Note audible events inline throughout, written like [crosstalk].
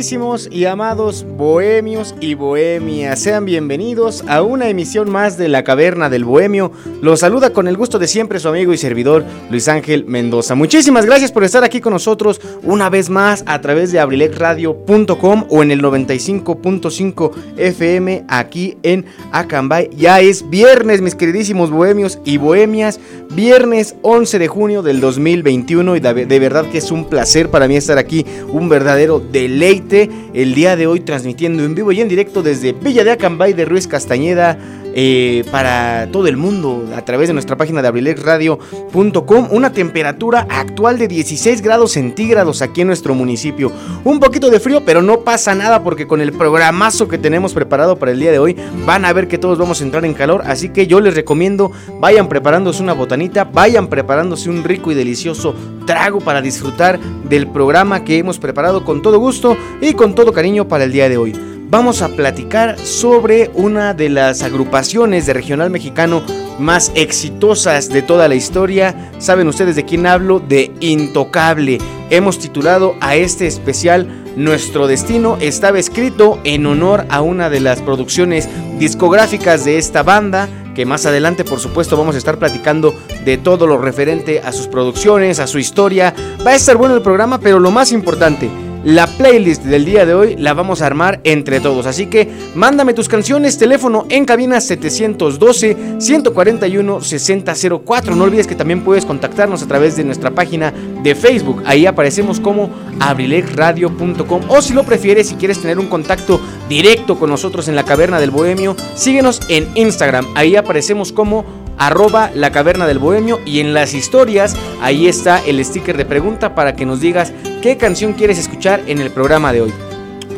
Queridísimos y amados bohemios y bohemias, sean bienvenidos a una emisión más de La Caverna del Bohemio. Los saluda con el gusto de siempre su amigo y servidor Luis Ángel Mendoza. Muchísimas gracias por estar aquí con nosotros una vez más a través de abrilexradio.com o en el 95.5 FM aquí en Acambay. Ya es viernes, mis queridísimos bohemios y bohemias, viernes 11 de junio del 2021 y de, de verdad que es un placer para mí estar aquí, un verdadero deleite el día de hoy transmitiendo en vivo y en directo desde Villa de Acambay de Ruiz Castañeda eh, para todo el mundo a través de nuestra página de abrilexradio.com. Una temperatura actual de 16 grados centígrados aquí en nuestro municipio. Un poquito de frío, pero no pasa nada porque con el programazo que tenemos preparado para el día de hoy van a ver que todos vamos a entrar en calor. Así que yo les recomiendo vayan preparándose una botanita, vayan preparándose un rico y delicioso trago para disfrutar del programa que hemos preparado con todo gusto y con todo cariño para el día de hoy vamos a platicar sobre una de las agrupaciones de regional mexicano más exitosas de toda la historia. ¿Saben ustedes de quién hablo? De Intocable. Hemos titulado a este especial Nuestro Destino. Estaba escrito en honor a una de las producciones discográficas de esta banda que más adelante por supuesto vamos a estar platicando de todo lo referente a sus producciones, a su historia. Va a estar bueno el programa, pero lo más importante, la playlist del día de hoy la vamos a armar entre todos. Así que mándame tus canciones, teléfono en cabina 712-141-6004. No olvides que también puedes contactarnos a través de nuestra página de Facebook. Ahí aparecemos como abrilexradio.com. O si lo prefieres, si quieres tener un contacto directo con nosotros en la caverna del Bohemio, síguenos en Instagram. Ahí aparecemos como arroba la caverna del bohemio y en las historias ahí está el sticker de pregunta para que nos digas qué canción quieres escuchar en el programa de hoy.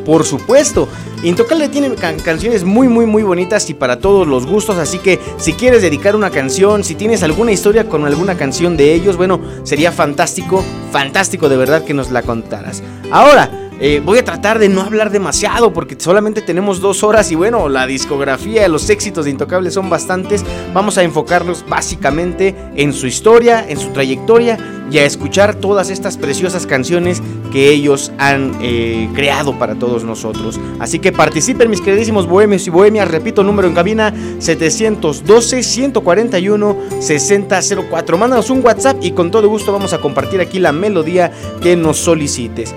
Por supuesto, Intocable tiene can canciones muy muy muy bonitas y para todos los gustos, así que si quieres dedicar una canción, si tienes alguna historia con alguna canción de ellos, bueno, sería fantástico, fantástico de verdad que nos la contaras. Ahora, eh, voy a tratar de no hablar demasiado porque solamente tenemos dos horas y bueno, la discografía, los éxitos de Intocable son bastantes. Vamos a enfocarnos básicamente en su historia, en su trayectoria y a escuchar todas estas preciosas canciones que ellos han eh, creado para todos nosotros. Así que participen mis queridísimos bohemios y bohemias, repito, número en cabina 712-141-6004. Mándanos un WhatsApp y con todo gusto vamos a compartir aquí la melodía que nos solicites.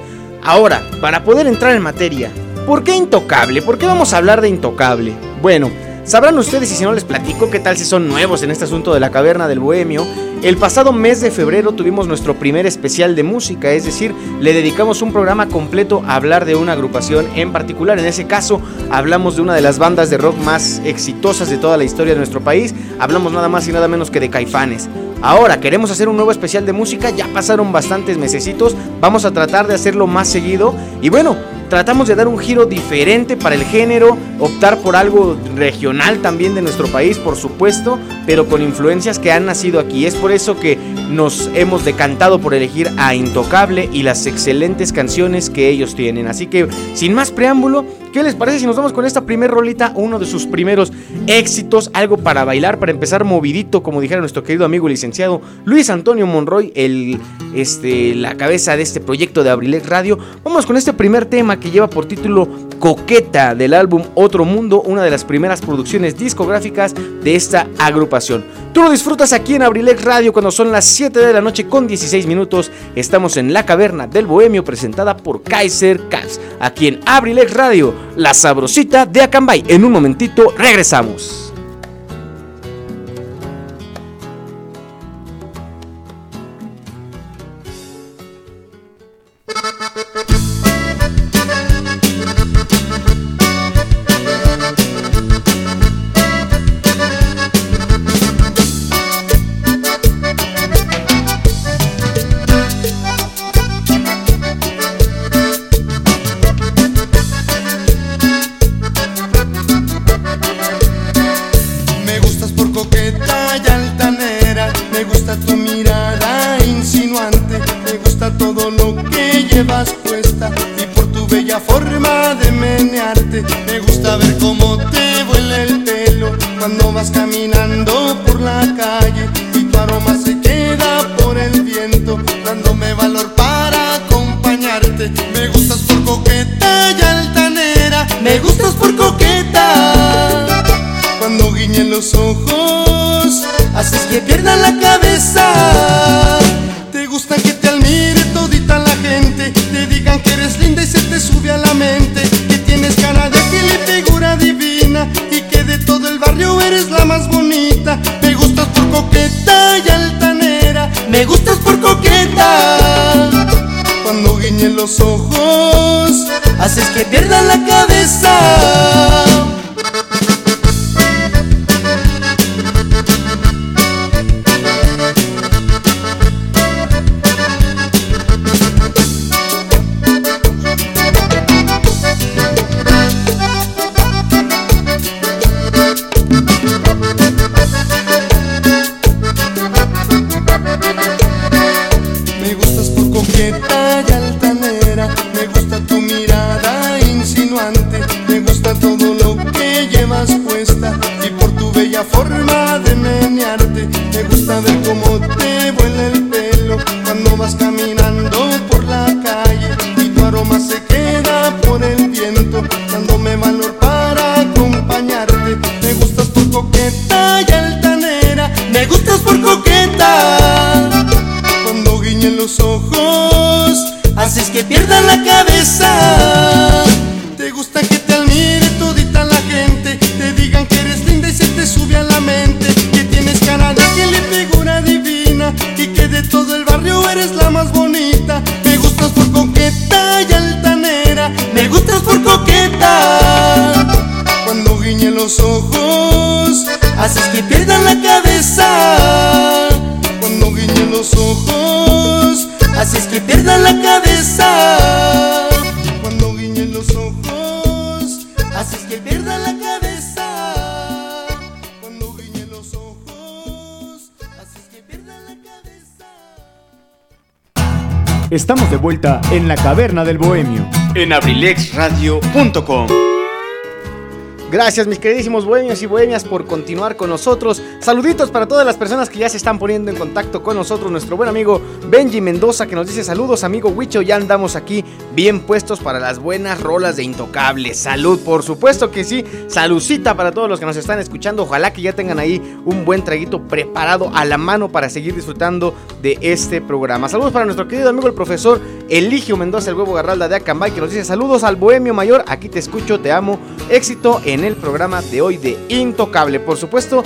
Ahora, para poder entrar en materia, ¿por qué Intocable? ¿Por qué vamos a hablar de Intocable? Bueno, sabrán ustedes y si no les platico qué tal si son nuevos en este asunto de la caverna del bohemio. El pasado mes de febrero tuvimos nuestro primer especial de música, es decir, le dedicamos un programa completo a hablar de una agrupación en particular. En ese caso, hablamos de una de las bandas de rock más exitosas de toda la historia de nuestro país. Hablamos nada más y nada menos que de Caifanes. Ahora queremos hacer un nuevo especial de música, ya pasaron bastantes mesecitos, vamos a tratar de hacerlo más seguido y bueno, tratamos de dar un giro diferente para el género, optar por algo regional también de nuestro país, por supuesto, pero con influencias que han nacido aquí. Es por eso que nos hemos decantado por elegir a Intocable y las excelentes canciones que ellos tienen. Así que, sin más preámbulo, ¿Qué les parece si nos vamos con esta primer rolita, uno de sus primeros éxitos, algo para bailar, para empezar movidito, como dijera nuestro querido amigo licenciado Luis Antonio Monroy, el, este, la cabeza de este proyecto de Abrilex Radio? Vamos con este primer tema que lleva por título Coqueta del álbum Otro Mundo, una de las primeras producciones discográficas de esta agrupación. Tú lo disfrutas aquí en Abrilex Radio cuando son las 7 de la noche con 16 minutos. Estamos en la caverna del Bohemio presentada por Kaiser Cats, aquí en Abrilex Radio, la sabrosita de Acambay. En un momentito regresamos. Estamos de vuelta en la caverna del bohemio en abrilexradio.com. Gracias mis queridísimos bohemios y bohemias por continuar con nosotros. Saluditos para todas las personas que ya se están poniendo en contacto con nosotros. Nuestro buen amigo Benji Mendoza que nos dice saludos amigo Huicho. Ya andamos aquí bien puestos para las buenas rolas de Intocable. Salud, por supuesto que sí. Salucita para todos los que nos están escuchando. Ojalá que ya tengan ahí un buen traguito preparado a la mano para seguir disfrutando de este programa. Saludos para nuestro querido amigo el profesor Eligio Mendoza, el huevo garralda de Acambay que nos dice saludos al bohemio mayor. Aquí te escucho, te amo. Éxito en el programa de hoy de Intocable. Por supuesto,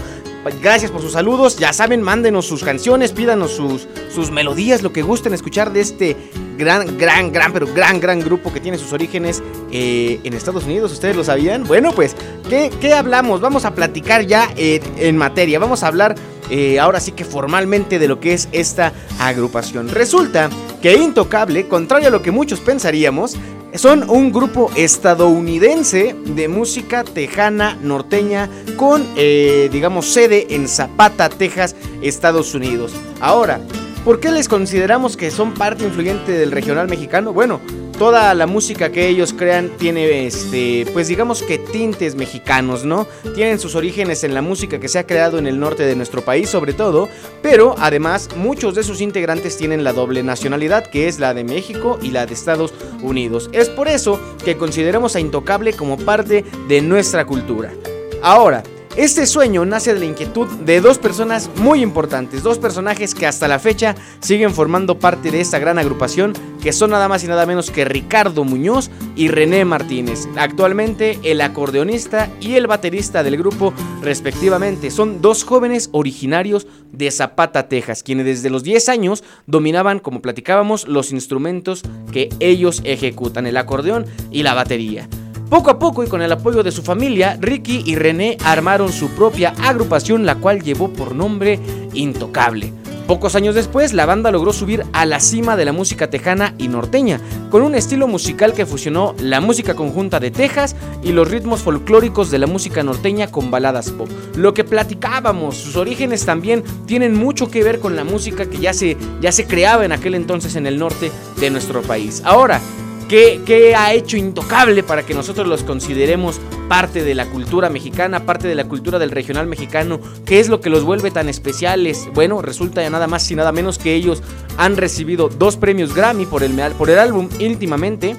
Gracias por sus saludos. Ya saben, mándenos sus canciones, pídanos sus, sus melodías, lo que gusten escuchar de este gran, gran, gran, pero gran, gran grupo que tiene sus orígenes eh, en Estados Unidos. ¿Ustedes lo sabían? Bueno, pues, ¿qué, hablamos? Vamos a platicar ya eh, en materia. Vamos a hablar eh, ahora sí que formalmente de lo que es esta agrupación. Resulta que Intocable, contrario a lo que muchos pensaríamos, son un grupo estadounidense de música tejana norteña con, eh, digamos, sede en Zapata, Texas, Estados Unidos. Ahora, ¿por qué les consideramos que son parte influyente del regional mexicano? Bueno, toda la música que ellos crean tiene, este, pues digamos que tintes mexicanos, ¿no? Tienen sus orígenes en la música que se ha creado en el norte de nuestro país, sobre todo, pero además muchos de sus integrantes tienen la doble nacionalidad, que es la de México y la de Estados Unidos. Es por eso que consideramos a Intocable como parte de nuestra cultura. Ahora, este sueño nace de la inquietud de dos personas muy importantes, dos personajes que hasta la fecha siguen formando parte de esta gran agrupación, que son nada más y nada menos que Ricardo Muñoz y René Martínez, actualmente el acordeonista y el baterista del grupo respectivamente. Son dos jóvenes originarios de Zapata, Texas, quienes desde los 10 años dominaban, como platicábamos, los instrumentos que ellos ejecutan, el acordeón y la batería. Poco a poco y con el apoyo de su familia, Ricky y René armaron su propia agrupación, la cual llevó por nombre Intocable. Pocos años después, la banda logró subir a la cima de la música tejana y norteña, con un estilo musical que fusionó la música conjunta de Texas y los ritmos folclóricos de la música norteña con baladas pop. Lo que platicábamos, sus orígenes también tienen mucho que ver con la música que ya se, ya se creaba en aquel entonces en el norte de nuestro país. Ahora, ¿Qué, ha hecho intocable para que nosotros los consideremos parte de la cultura mexicana, parte de la cultura del regional mexicano? ¿Qué es lo que los vuelve tan especiales? Bueno, resulta ya nada más y nada menos que ellos han recibido dos premios Grammy por el, por el álbum íntimamente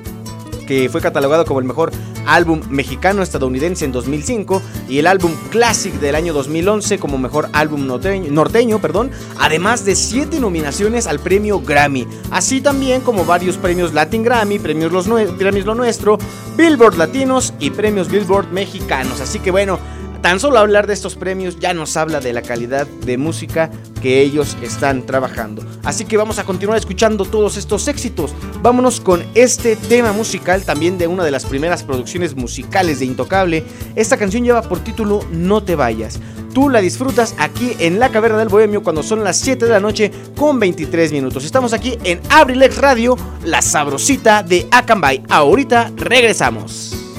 que fue catalogado como el mejor álbum mexicano-estadounidense en 2005 y el álbum Classic del año 2011 como mejor álbum norteño, perdón, además de siete nominaciones al premio Grammy, así también como varios premios Latin Grammy, premios, los premios Lo Nuestro, Billboard Latinos y premios Billboard Mexicanos. Así que bueno, Tan solo hablar de estos premios ya nos habla de la calidad de música que ellos están trabajando. Así que vamos a continuar escuchando todos estos éxitos. Vámonos con este tema musical también de una de las primeras producciones musicales de Intocable. Esta canción lleva por título No te vayas. Tú la disfrutas aquí en la Caverna del Bohemio cuando son las 7 de la noche con 23 minutos. Estamos aquí en Abrilex Radio, la sabrosita de Acambay. Ahorita regresamos.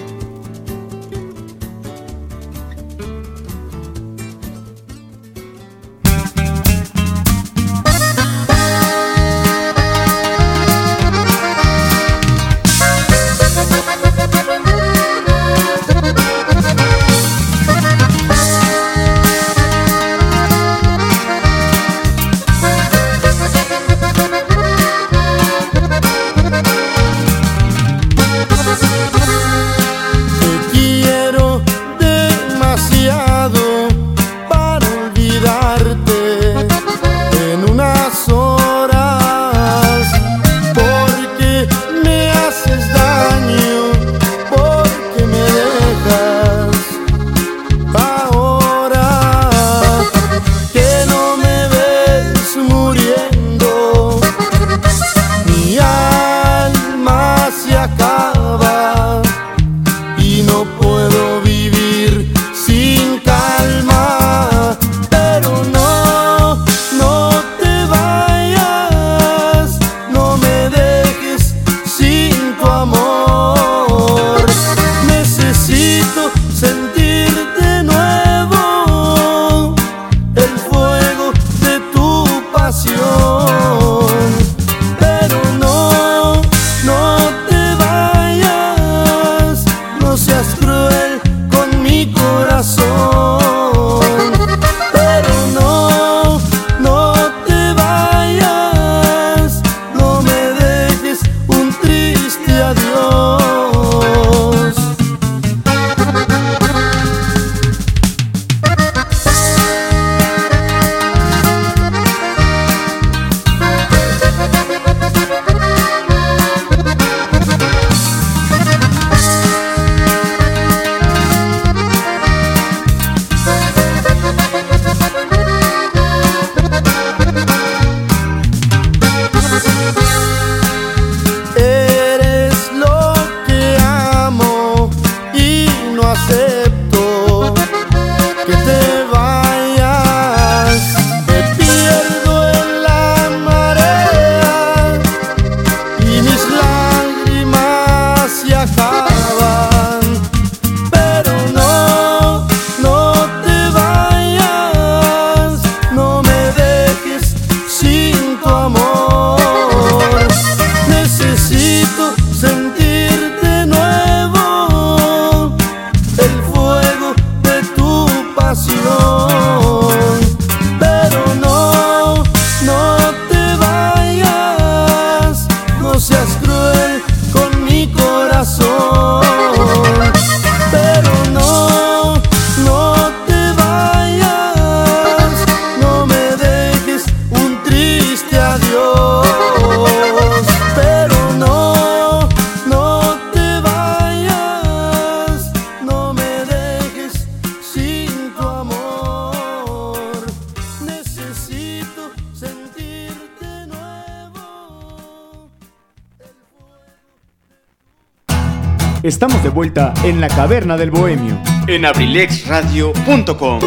Estamos de vuelta en la caverna del bohemio. En abrilexradio.com.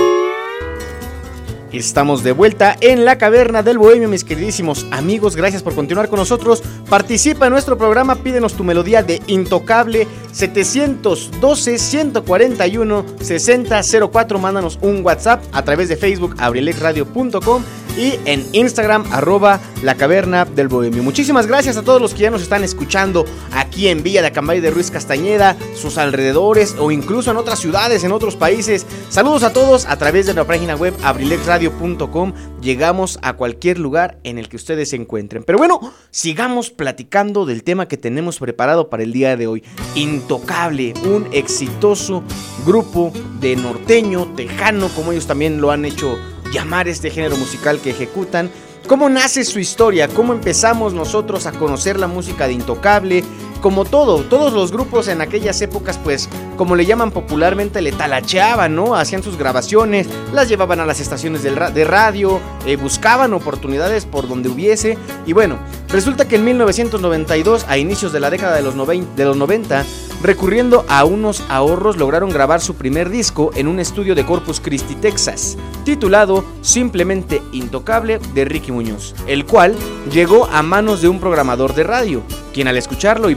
Estamos de vuelta en la caverna del bohemio, mis queridísimos amigos. Gracias por continuar con nosotros. Participa en nuestro programa, pídenos tu melodía de Intocable 712-141-6004. Mándanos un WhatsApp a través de Facebook, abrilexradio.com y en Instagram, arroba la caverna del bohemio. Muchísimas gracias a todos los que ya nos están escuchando aquí en Villa de Acambay de Ruiz Castañeda, sus alrededores o incluso en otras ciudades, en otros países. Saludos a todos a través de la página web abrilexradio.com. Llegamos a cualquier lugar en el que ustedes se encuentren. Pero bueno, sigamos platicando del tema que tenemos preparado para el día de hoy. Intocable, un exitoso grupo de norteño, tejano, como ellos también lo han hecho llamar este género musical que ejecutan. ¿Cómo nace su historia? ¿Cómo empezamos nosotros a conocer la música de Intocable? Como todo, todos los grupos en aquellas épocas, pues, como le llaman popularmente, le talacheaban, ¿no? Hacían sus grabaciones, las llevaban a las estaciones de radio, eh, buscaban oportunidades por donde hubiese. Y bueno, resulta que en 1992, a inicios de la década de los, de los 90, recurriendo a unos ahorros, lograron grabar su primer disco en un estudio de Corpus Christi, Texas, titulado Simplemente Intocable de Ricky Muñoz, el cual llegó a manos de un programador de radio, quien al escucharlo y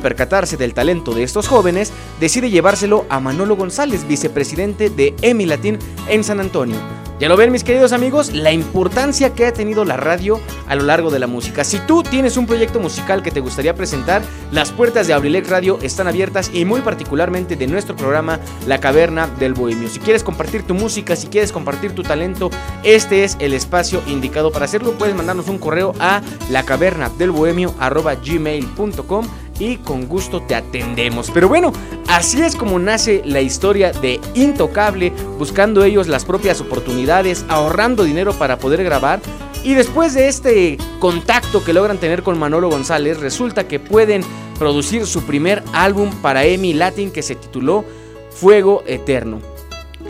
del talento de estos jóvenes, decide llevárselo a Manolo González, vicepresidente de EMI Latin en San Antonio ya lo ven mis queridos amigos, la importancia que ha tenido la radio a lo largo de la música. Si tú tienes un proyecto musical que te gustaría presentar, las puertas de Abrilex Radio están abiertas y muy particularmente de nuestro programa La Caverna del Bohemio. Si quieres compartir tu música, si quieres compartir tu talento, este es el espacio indicado para hacerlo. Puedes mandarnos un correo a lacavernadelbohemio.gmail.com y con gusto te atendemos. Pero bueno, así es como nace la historia de Intocable, buscando ellos las propias oportunidades, ahorrando dinero para poder grabar. Y después de este contacto que logran tener con Manolo González, resulta que pueden producir su primer álbum para EMI Latin que se tituló Fuego Eterno.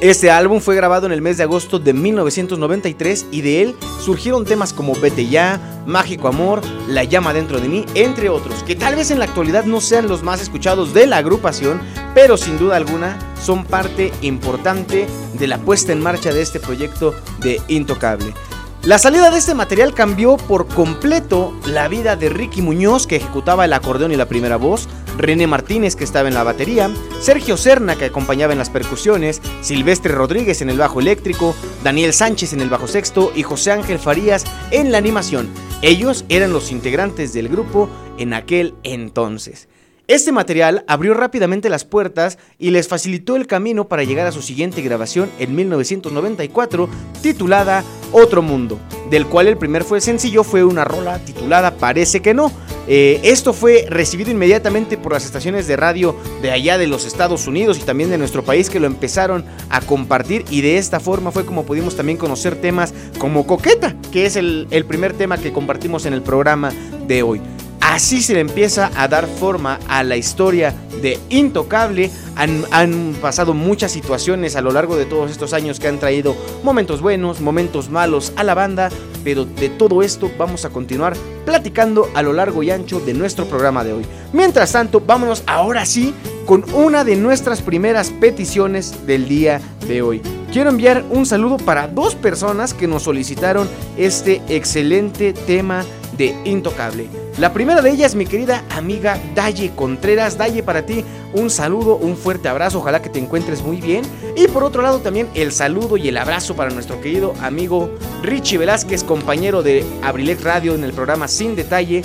Este álbum fue grabado en el mes de agosto de 1993 y de él surgieron temas como Vete ya, Mágico Amor, La llama dentro de mí, entre otros, que tal vez en la actualidad no sean los más escuchados de la agrupación, pero sin duda alguna son parte importante de la puesta en marcha de este proyecto de Intocable. La salida de este material cambió por completo la vida de Ricky Muñoz, que ejecutaba el acordeón y la primera voz, René Martínez, que estaba en la batería, Sergio Serna, que acompañaba en las percusiones, Silvestre Rodríguez en el bajo eléctrico, Daniel Sánchez en el bajo sexto y José Ángel Farías en la animación. Ellos eran los integrantes del grupo en aquel entonces. Este material abrió rápidamente las puertas y les facilitó el camino para llegar a su siguiente grabación en 1994 titulada Otro Mundo, del cual el primer fue sencillo fue una rola titulada Parece que no. Eh, esto fue recibido inmediatamente por las estaciones de radio de allá de los Estados Unidos y también de nuestro país que lo empezaron a compartir y de esta forma fue como pudimos también conocer temas como Coqueta, que es el, el primer tema que compartimos en el programa de hoy. Así se le empieza a dar forma a la historia de Intocable. Han, pasado muchas situaciones a lo largo de todos estos años que han traído momentos buenos, momentos malos a la banda, pero de todo esto vamos a continuar platicando a lo largo y ancho de nuestro programa de hoy. Mientras tanto, vámonos ahora sí con una de nuestras primeras peticiones del día de hoy. Quiero enviar un saludo para dos personas que nos solicitaron este excelente tema de Intocable. La primera de ellas, mi querida amiga Daye Contreras. Daye, para ti un saludo, un fuerte abrazo, ojalá que te encuentres muy bien. Y por otro lado también el saludo y el abrazo para nuestro querido amigo Richie Velázquez, compañero de Abrilex Radio en el programa Sin Detalle.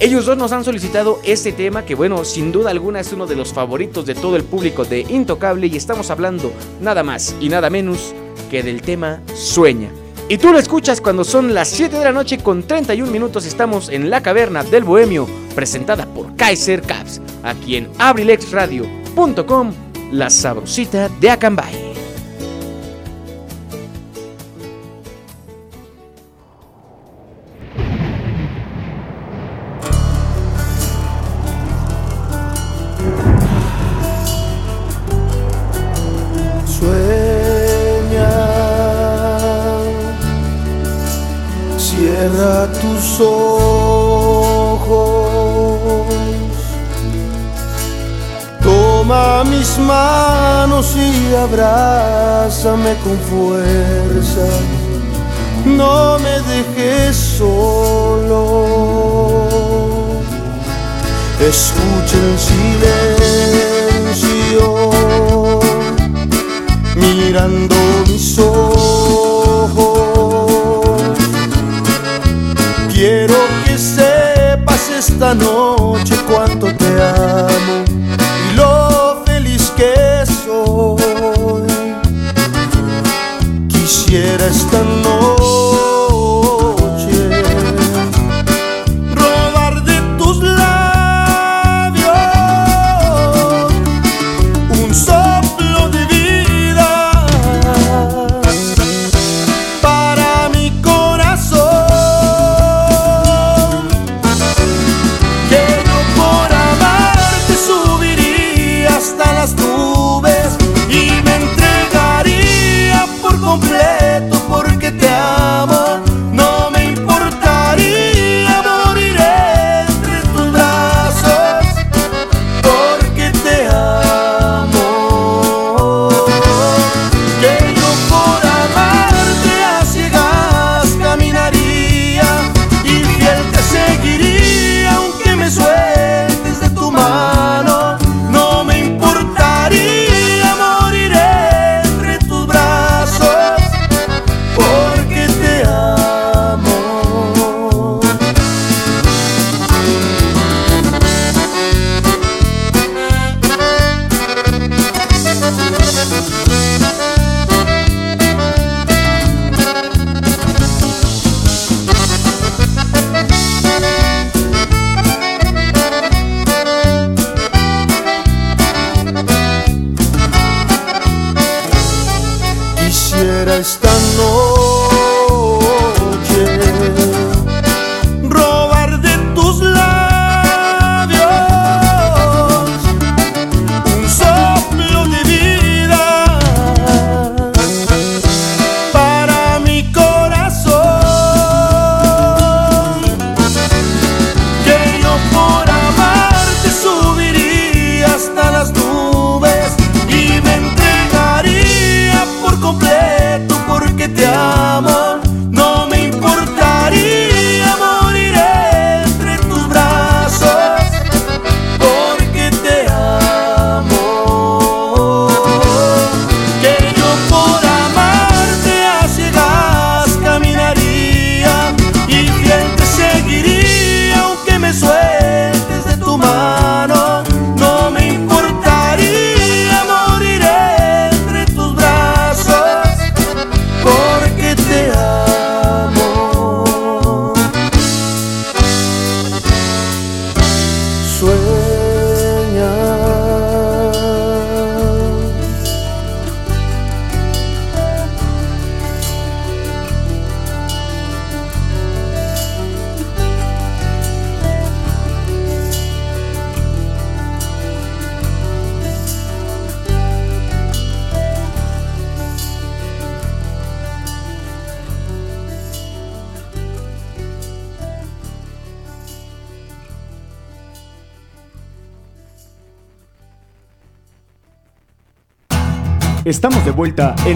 Ellos dos nos han solicitado este tema que bueno, sin duda alguna es uno de los favoritos de todo el público de Intocable y estamos hablando nada más y nada menos que del tema Sueña. Y tú lo escuchas cuando son las 7 de la noche con 31 minutos. Estamos en la caverna del Bohemio, presentada por Kaiser Caps, aquí en abrilexradio.com, la sabrosita de Acambay. Con fuerza. No me dejes solo. Escucha el silencio mirando mis ojos. Quiero que sepas esta noche cuánto te amo Esta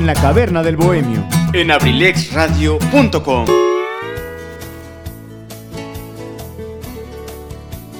la caverna del bohemio. En abrilexradio.com.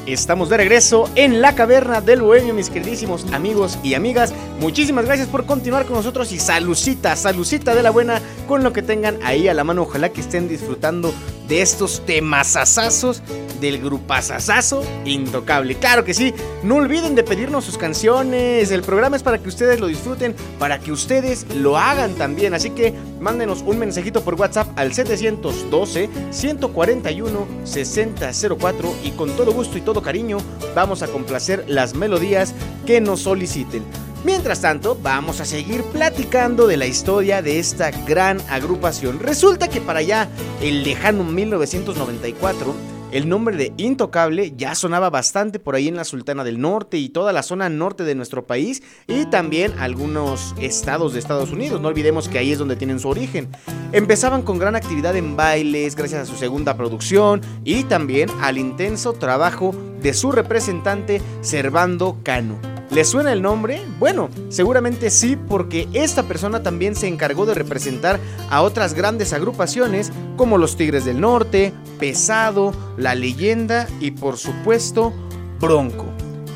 Estamos de regreso en la caverna del bohemio, mis queridísimos amigos y amigas. Muchísimas gracias por continuar con nosotros y salucita, salucita de la buena con lo que tengan ahí a la mano. Ojalá que estén disfrutando de estos temasazazos del grupazazazo intocable. Claro que sí, no olviden de pedirnos sus canciones. El programa es para que ustedes lo disfruten, para que ustedes lo hagan también. Así que mándenos un mensajito por WhatsApp al 712-141-6004 y con todo gusto y todo cariño vamos a complacer las melodías que nos soliciten. Mientras tanto, vamos a seguir platicando de la historia de esta gran agrupación. Resulta que para allá, el lejano 1994, el nombre de Intocable ya sonaba bastante por ahí en la Sultana del Norte y toda la zona norte de nuestro país y también algunos estados de Estados Unidos. No olvidemos que ahí es donde tienen su origen. Empezaban con gran actividad en bailes gracias a su segunda producción y también al intenso trabajo de su representante Servando Cano. ¿Le suena el nombre? Bueno, seguramente sí, porque esta persona también se encargó de representar a otras grandes agrupaciones como los Tigres del Norte, Pesado, La Leyenda y por supuesto Bronco.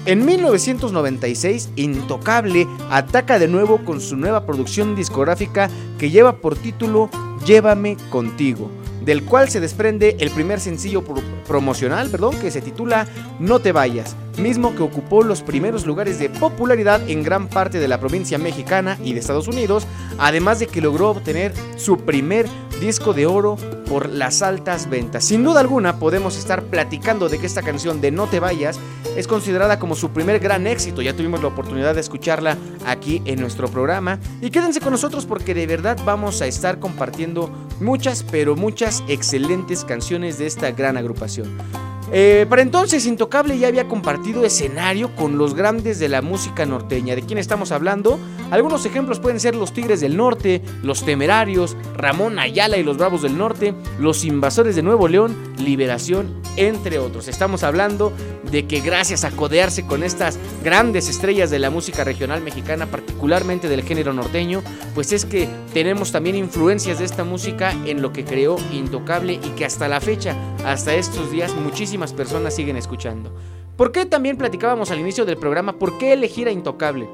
En 1996, Intocable ataca de nuevo con su nueva producción discográfica que lleva por título Llévame contigo del cual se desprende el primer sencillo promocional, perdón, que se titula No te vayas, mismo que ocupó los primeros lugares de popularidad en gran parte de la provincia mexicana y de Estados Unidos, además de que logró obtener su primer disco de oro por las altas ventas. Sin duda alguna podemos estar platicando de que esta canción de No te vayas es considerada como su primer gran éxito, ya tuvimos la oportunidad de escucharla aquí en nuestro programa y quédense con nosotros porque de verdad vamos a estar compartiendo muchas, pero muchas excelentes canciones de esta gran agrupación. Eh, para entonces, Intocable ya había compartido escenario con los grandes de la música norteña. ¿De quién estamos hablando? Algunos ejemplos pueden ser los Tigres del Norte, los Temerarios, Ramón Ayala y los Bravos del Norte, los Invasores de Nuevo León, Liberación, entre otros. Estamos hablando de que gracias a codearse con estas grandes estrellas de la música regional mexicana, particularmente del género norteño, pues es que tenemos también influencias de esta música en lo que creó Intocable y que hasta la fecha, hasta estos días, muchísimas personas siguen escuchando. ¿Por qué también platicábamos al inicio del programa? ¿Por qué elegir a Intocable?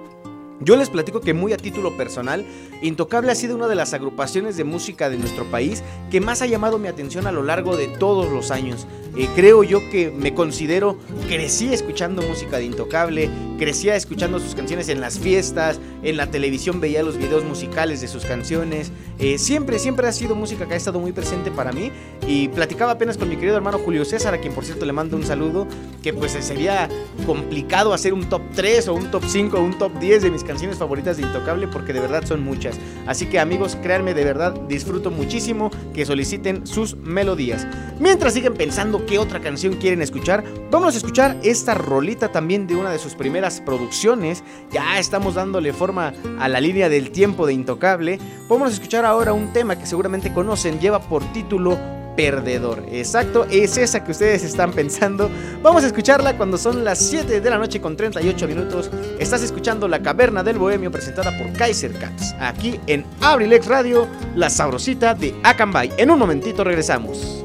Yo les platico que muy a título personal, Intocable ha sido una de las agrupaciones de música de nuestro país que más ha llamado mi atención a lo largo de todos los años. Eh, creo yo que me considero, crecí escuchando música de Intocable, crecía escuchando sus canciones en las fiestas, en la televisión veía los videos musicales de sus canciones. Eh, siempre, siempre ha sido música que ha estado muy presente para mí. Y platicaba apenas con mi querido hermano Julio César, a quien por cierto le mando un saludo, que pues sería complicado hacer un top 3 o un top 5 o un top 10 de mis canciones favoritas de Intocable porque de verdad son muchas. Así que amigos, créanme, de verdad disfruto muchísimo que soliciten sus melodías. Mientras siguen pensando qué otra canción quieren escuchar, vamos a escuchar esta rolita también de una de sus primeras producciones. Ya estamos dándole forma a la línea del tiempo de Intocable. Vamos a escuchar ahora un tema que seguramente conocen, lleva por título perdedor. Exacto, es esa que ustedes están pensando. Vamos a escucharla cuando son las 7 de la noche con 38 minutos. Estás escuchando La Caverna del Bohemio presentada por Kaiser Cats. Aquí en Abrilex Radio, la sabrosita de Akanbay. En un momentito regresamos.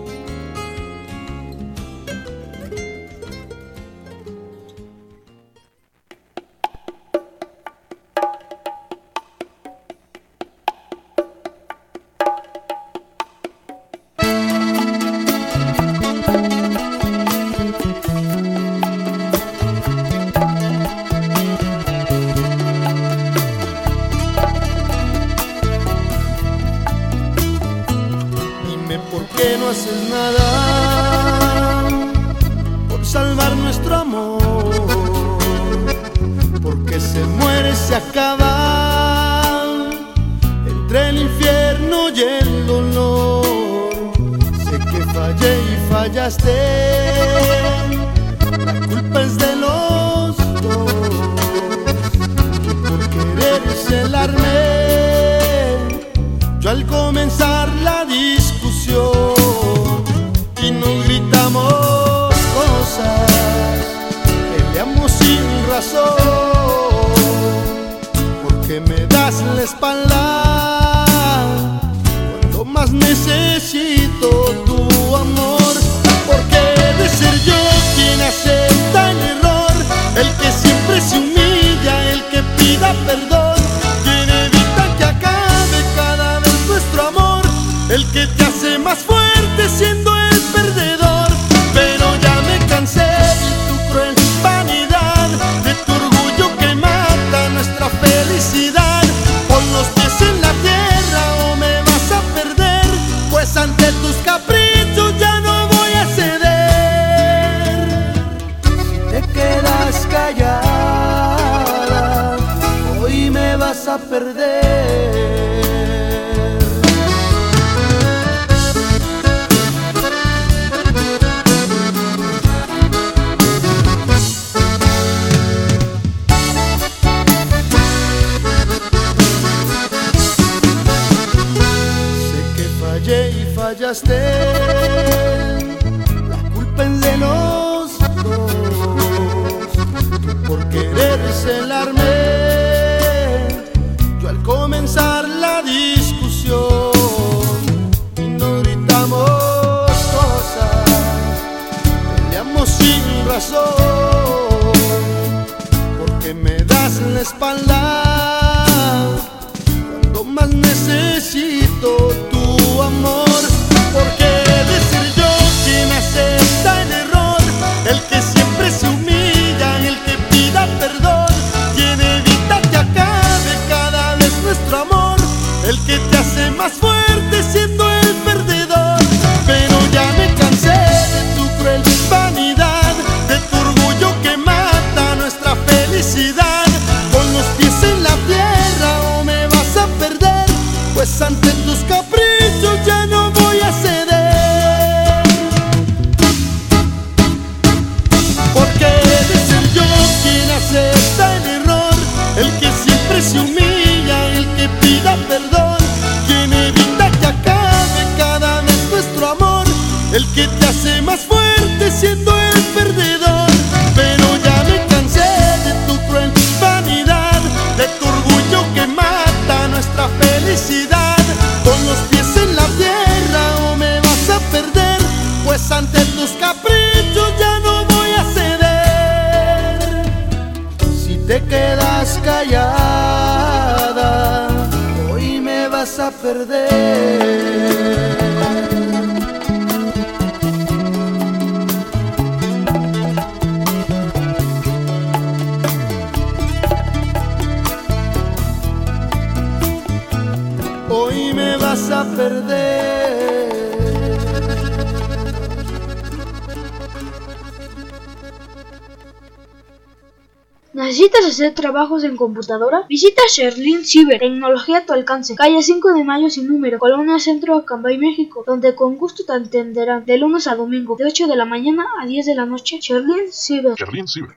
Trabajos en computadora? Visita Sherlin Cyber, tecnología a tu alcance. Calle 5 de Mayo sin número, Colonia Centro, Acambay, México, donde con gusto te atenderán de lunes a domingo, de 8 de la mañana a 10 de la noche. Sherlin Cyber. Sherlin Ciber.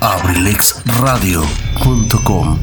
abrilexradio.com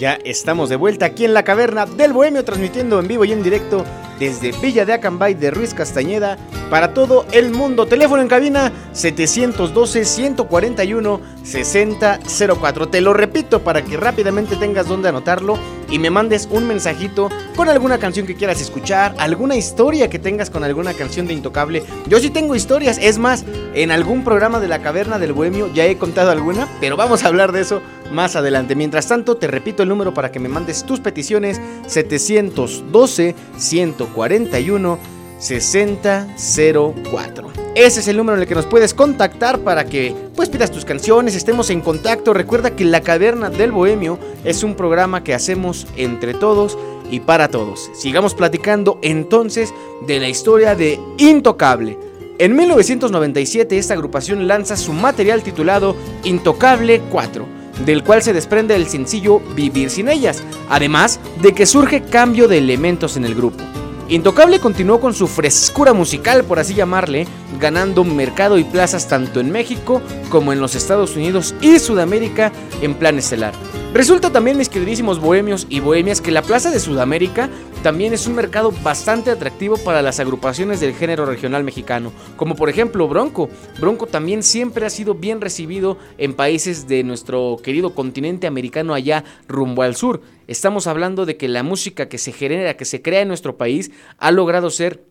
Ya estamos de vuelta aquí en la caverna del Bohemio, transmitiendo en vivo y en directo desde Villa de Acambay de Ruiz Castañeda para todo el mundo. Teléfono en cabina 712-141-6004. Te lo repito para que rápidamente tengas donde anotarlo y me mandes un mensajito con alguna canción que quieras escuchar, alguna historia que tengas con alguna canción de Intocable. Yo sí tengo historias, es más, en algún programa de la caverna del Bohemio ya he contado alguna, pero vamos a hablar de eso más adelante. Mientras tanto, te repito el número para que me mandes tus peticiones 712 141 6004. Ese es el número en el que nos puedes contactar para que pues pidas tus canciones, estemos en contacto. Recuerda que La Caverna del Bohemio es un programa que hacemos entre todos y para todos. Sigamos platicando entonces de la historia de Intocable. En 1997 esta agrupación lanza su material titulado Intocable 4 del cual se desprende el sencillo Vivir sin ellas, además de que surge cambio de elementos en el grupo. Intocable continuó con su frescura musical, por así llamarle, ganando mercado y plazas tanto en México como en los Estados Unidos y Sudamérica en plan estelar. Resulta también, mis queridísimos bohemios y bohemias, que la plaza de Sudamérica también es un mercado bastante atractivo para las agrupaciones del género regional mexicano, como por ejemplo Bronco. Bronco también siempre ha sido bien recibido en países de nuestro querido continente americano allá rumbo al sur. Estamos hablando de que la música que se genera, que se crea en nuestro país, ha logrado ser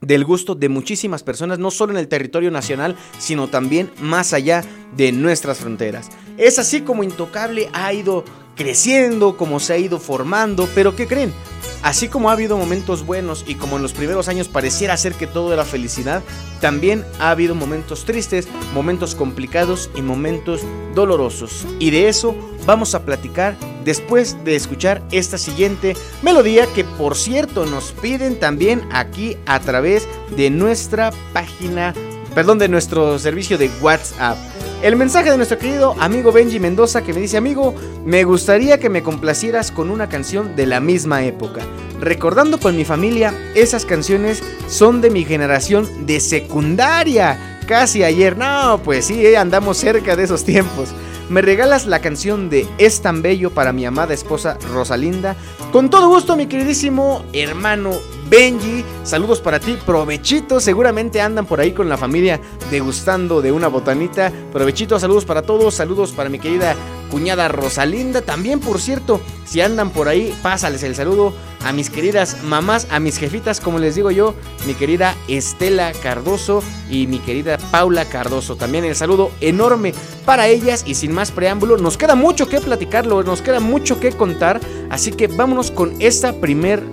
del gusto de muchísimas personas, no solo en el territorio nacional, sino también más allá de nuestras fronteras. Es así como Intocable ha ido creciendo, como se ha ido formando, pero ¿qué creen? Así como ha habido momentos buenos y como en los primeros años pareciera ser que todo era felicidad, también ha habido momentos tristes, momentos complicados y momentos dolorosos. Y de eso vamos a platicar después de escuchar esta siguiente melodía que por cierto nos piden también aquí a través de nuestra página, perdón, de nuestro servicio de WhatsApp. El mensaje de nuestro querido amigo Benji Mendoza que me dice, amigo, me gustaría que me complacieras con una canción de la misma época. Recordando con mi familia, esas canciones son de mi generación de secundaria. Casi ayer, no, pues sí, andamos cerca de esos tiempos. me regalas la canción de Es tan bello para mi amada esposa Rosalinda. Con todo gusto, mi queridísimo hermano Benji, saludos para ti, provechito, seguramente andan por ahí con la familia degustando de una botanita. Provechito, saludos para todos, saludos para mi querida cuñada Rosalinda. También, por cierto, si andan por ahí, pásales el saludo a mis queridas mamás, a mis jefitas, como les digo yo, mi querida Estela Cardoso y mi querida Paula Cardoso. También el saludo enorme para ellas y sin más preámbulo, nos queda mucho que platicarlo, nos queda mucho que contar, así que vámonos con esta primer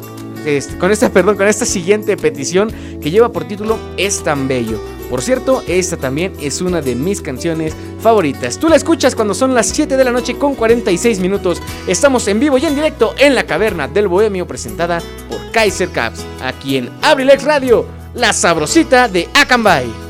este, con esta, perdón, con esta siguiente petición que lleva por título Es tan bello. Por cierto, esta también es una de mis canciones favoritas. Tú la escuchas cuando son las 7 de la noche con 46 minutos. Estamos en vivo y en directo en la caverna del Bohemio presentada por Kaiser Caps, aquí en Abrilex Radio, la sabrosita de Akanbay.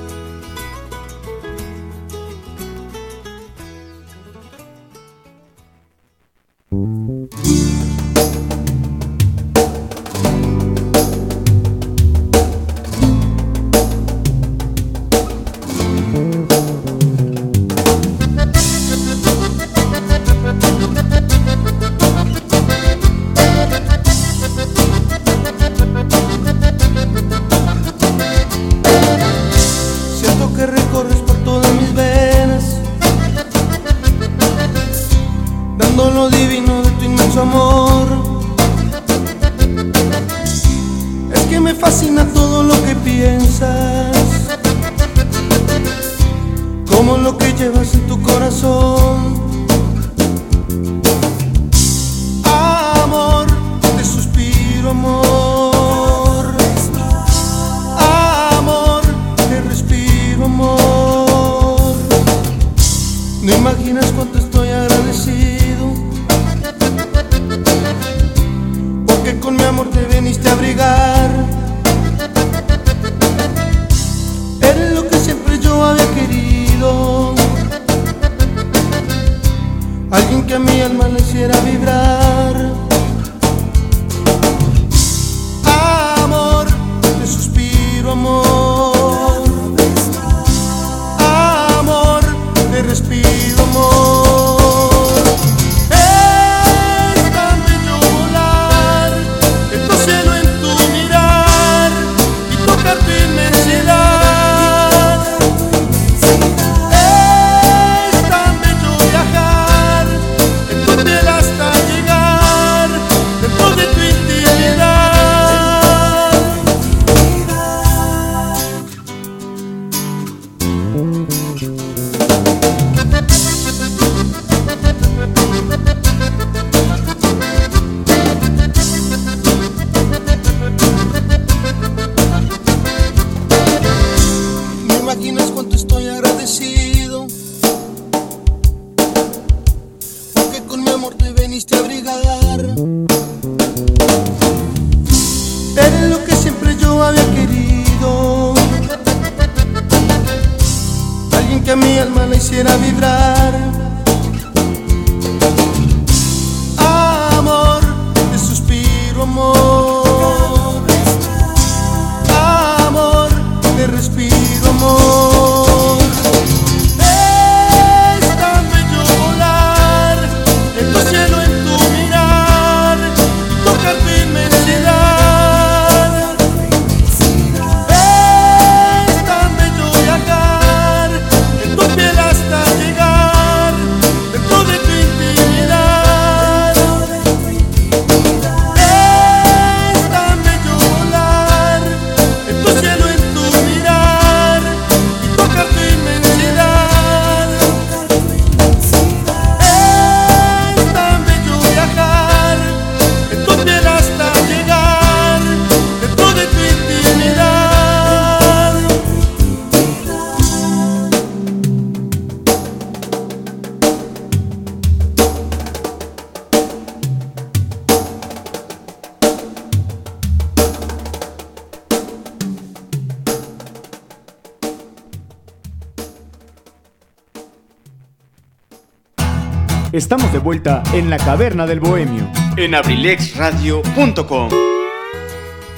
Vuelta en la caverna del bohemio. En abrilexradio.com.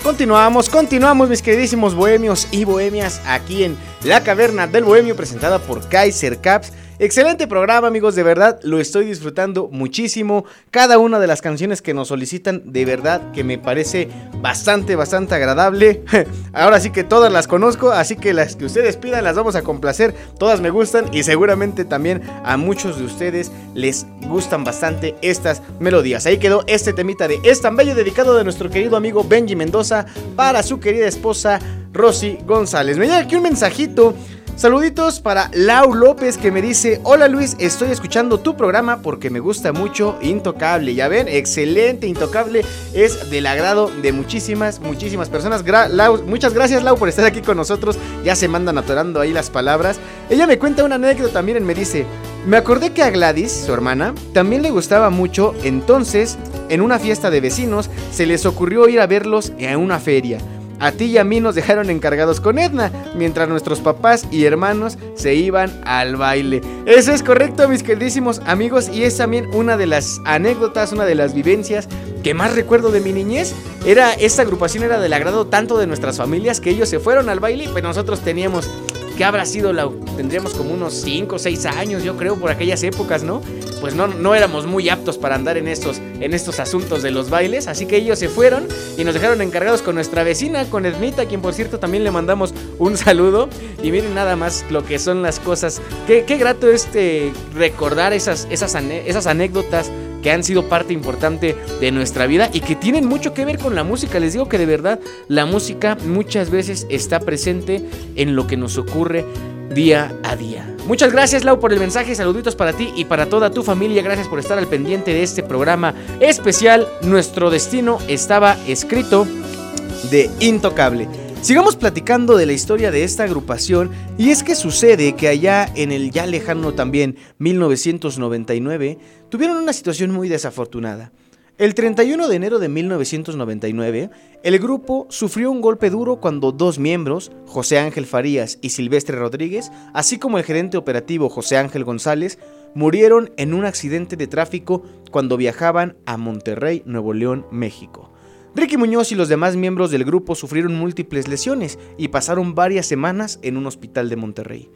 Continuamos, continuamos mis queridísimos bohemios y bohemias aquí en La Caverna del Bohemio presentada por Kaiser Caps. Excelente programa amigos, de verdad lo estoy disfrutando muchísimo. Cada una de las canciones que nos solicitan, de verdad que me parece bastante, bastante agradable. [laughs] Ahora sí que todas las conozco, así que las que ustedes pidan las vamos a complacer. Todas me gustan y seguramente también a muchos de ustedes les gustan bastante estas melodías. Ahí quedó este temita de Es tan bello dedicado de nuestro querido amigo Benji Mendoza para su querida esposa Rosy González. Me llega aquí un mensajito Saluditos para Lau López que me dice, hola Luis, estoy escuchando tu programa porque me gusta mucho Intocable. Ya ven, excelente, Intocable es del agrado de muchísimas, muchísimas personas. muchas gracias Lau por estar aquí con nosotros. Ya se mandan atorando ahí las palabras. Ella me cuenta una anécdota también, me dice, me acordé que a Gladys, su hermana, también le gustaba mucho, entonces, en una fiesta de vecinos, se les ocurrió ir a verlos en una feria. A ti y a mí nos dejaron encargados con Edna, mientras nuestros papás y hermanos se iban al baile. Eso es correcto, mis queridísimos amigos, y es también una de las anécdotas, una de las vivencias que más recuerdo de mi niñez. Era esta agrupación era del agrado tanto de nuestras familias que ellos se fueron al baile, pero nosotros teníamos ¿Qué habrá sido la.? Tendríamos como unos 5 o 6 años, yo creo, por aquellas épocas, ¿no? Pues no, no éramos muy aptos para andar en estos, en estos asuntos de los bailes. Así que ellos se fueron y nos dejaron encargados con nuestra vecina, con Edmita, quien por cierto también le mandamos un saludo. Y miren nada más lo que son las cosas. Qué, qué grato este recordar esas, esas, esas anécdotas que han sido parte importante de nuestra vida y que tienen mucho que ver con la música. Les digo que de verdad la música muchas veces está presente en lo que nos ocurre día a día. Muchas gracias Lau por el mensaje, saluditos para ti y para toda tu familia, gracias por estar al pendiente de este programa especial. Nuestro destino estaba escrito de Intocable. Sigamos platicando de la historia de esta agrupación y es que sucede que allá en el ya lejano también 1999 tuvieron una situación muy desafortunada. El 31 de enero de 1999, el grupo sufrió un golpe duro cuando dos miembros, José Ángel Farías y Silvestre Rodríguez, así como el gerente operativo José Ángel González, murieron en un accidente de tráfico cuando viajaban a Monterrey, Nuevo León, México. Ricky Muñoz y los demás miembros del grupo sufrieron múltiples lesiones y pasaron varias semanas en un hospital de Monterrey.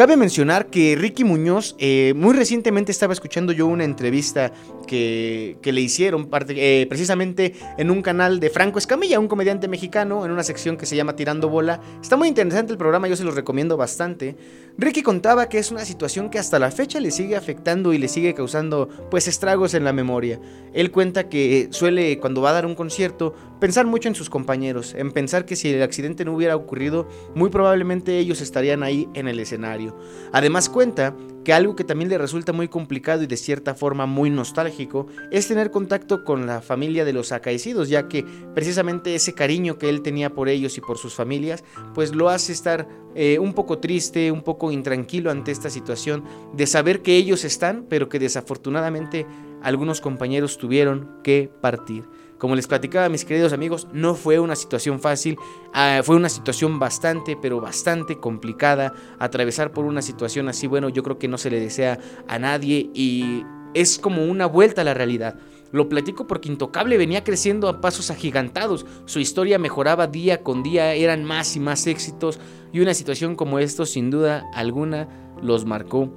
Cabe mencionar que Ricky Muñoz, eh, muy recientemente estaba escuchando yo una entrevista que, le hicieron eh, precisamente en un canal de Franco Escamilla, un comediante mexicano, en una sección que se llama Tirando Bola. Está muy interesante el programa, yo se los recomiendo bastante. Ricky contaba que es una situación que hasta la fecha le sigue afectando y le sigue causando pues estragos en la memoria. Él cuenta que suele cuando va a dar un concierto pensar mucho en sus compañeros, en pensar que si el accidente no hubiera ocurrido, muy probablemente ellos estarían ahí en el escenario. Además cuenta que algo que también le resulta muy complicado y de cierta forma muy nostálgico es tener contacto con la familia de los acaecidos, ya que precisamente ese cariño que él tenía por ellos y por sus familias, pues lo hace estar eh, un poco triste, un poco intranquilo ante esta situación de saber que ellos están, pero que desafortunadamente algunos compañeros tuvieron que partir. Como les platicaba mis queridos amigos, no fue una situación fácil, ah, fue una situación bastante, pero bastante complicada. Atravesar por una situación así, bueno, yo creo que no se le desea a nadie y es como una vuelta a la realidad. Lo platico porque Intocable venía creciendo a pasos agigantados, su historia mejoraba día con día, eran más y más éxitos y una situación como esto sin duda alguna los marcó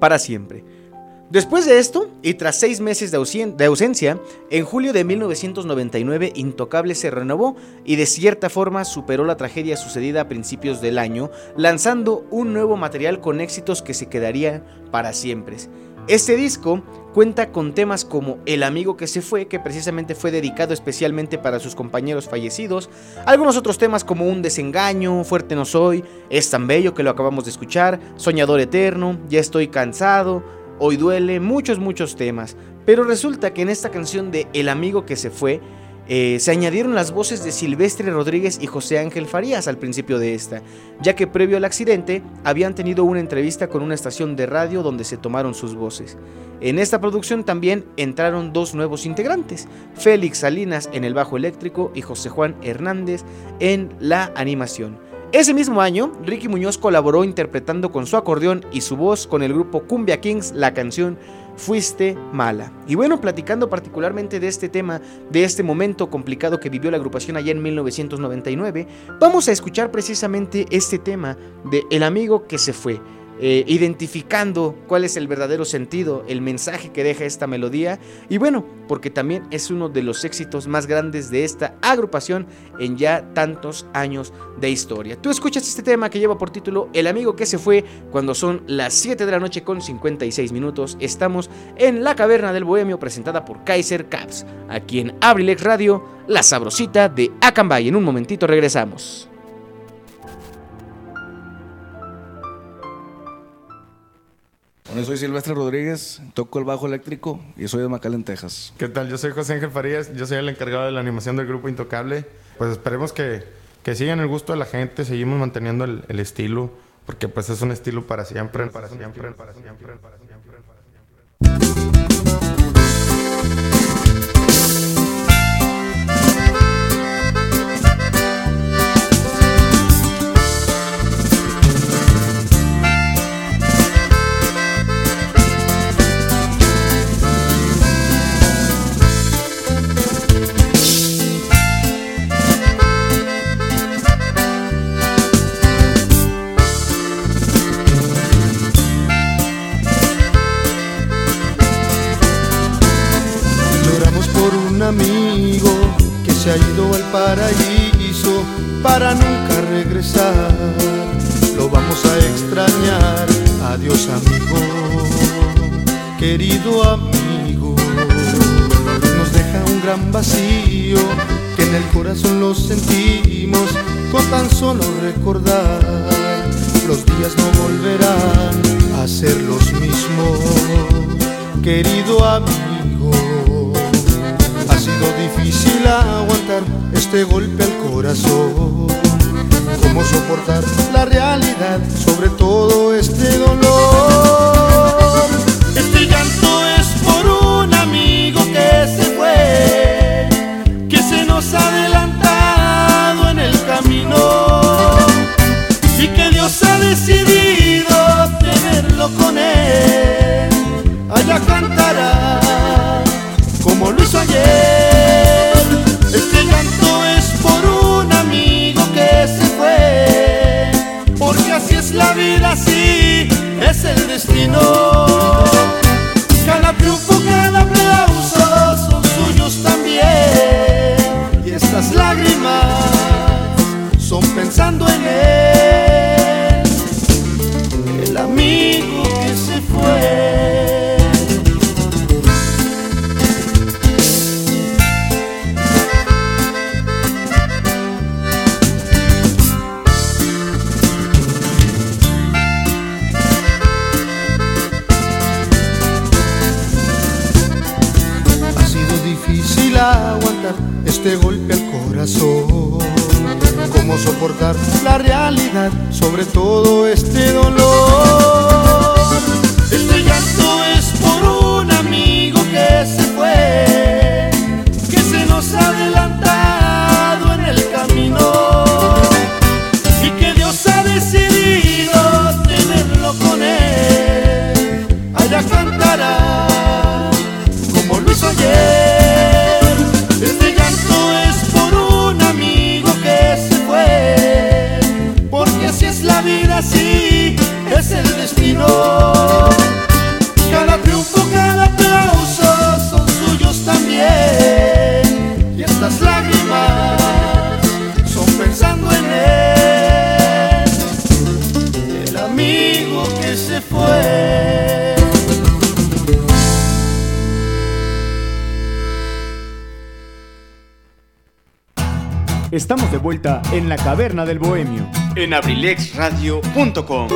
para siempre. Después de esto, y tras seis meses de, ausencia, en julio de 1999 Intocable se renovó y de cierta forma superó la tragedia sucedida a principios del año, lanzando un nuevo material con éxitos que se quedarían para siempre. Este disco cuenta con temas como El amigo que se fue, que precisamente fue dedicado especialmente para sus compañeros fallecidos, algunos otros temas como Un desengaño, Fuerte no soy, Es tan bello que lo acabamos de escuchar, Soñador eterno, Ya estoy cansado, Hoy duele, muchos, muchos temas. Pero resulta que en esta canción de El amigo que se fue, eh, se añadieron las voces de Silvestre Rodríguez y José Ángel Farías al principio de esta, ya que previo al accidente habían tenido una entrevista con una estación de radio donde se tomaron sus voces. En esta producción también entraron dos nuevos integrantes, Félix Salinas en el bajo eléctrico y José Juan Hernández en la animación. Ese mismo año, Ricky Muñoz colaboró interpretando con su acordeón y su voz con el grupo Cumbia Kings la canción Fuiste mala. Y bueno, platicando particularmente de este tema, de este momento complicado que vivió la agrupación allá en 1999, vamos a escuchar precisamente este tema de El amigo que se fue. Eh, identificando cuál es el verdadero sentido, el mensaje que deja esta melodía y bueno, porque también es uno de los éxitos más grandes de esta agrupación en ya tantos años de historia. Tú escuchas este tema que lleva por título El amigo que se fue cuando son las 7 de la noche con 56 minutos. Estamos en la caverna del bohemio presentada por Kaiser Caps, aquí en Abrilex Radio, la sabrosita de Acambay. En un momentito regresamos. Bueno, soy Silvestre Rodríguez, toco el bajo eléctrico y soy de McAllen, Texas. ¿Qué tal? Yo soy José Ángel Farías, yo soy el encargado de la animación del grupo Intocable. Pues esperemos que, que sigan el gusto de la gente, seguimos manteniendo el, estilo, porque pues es un estilo para siempre, para siempre, para siempre, para siempre. Para siempre. Ido al paraíso para nunca regresar. Lo vamos a extrañar. Adiós amigo, querido amigo. Nos deja un gran vacío que en el corazón lo sentimos con tan solo recordar. Los días no volverán a ser los mismos, querido amigo difícil aguantar este golpe al corazón. ¿Cómo soportar la realidad sobre todo este dolor? Este llanto es por un amigo que se fue, que se nos ha adelantado en el camino y que Dios ha decidido tenerlo con él. Allá cantará como lo hizo ayer. La vida, así es el destino. Abrilexradio.com.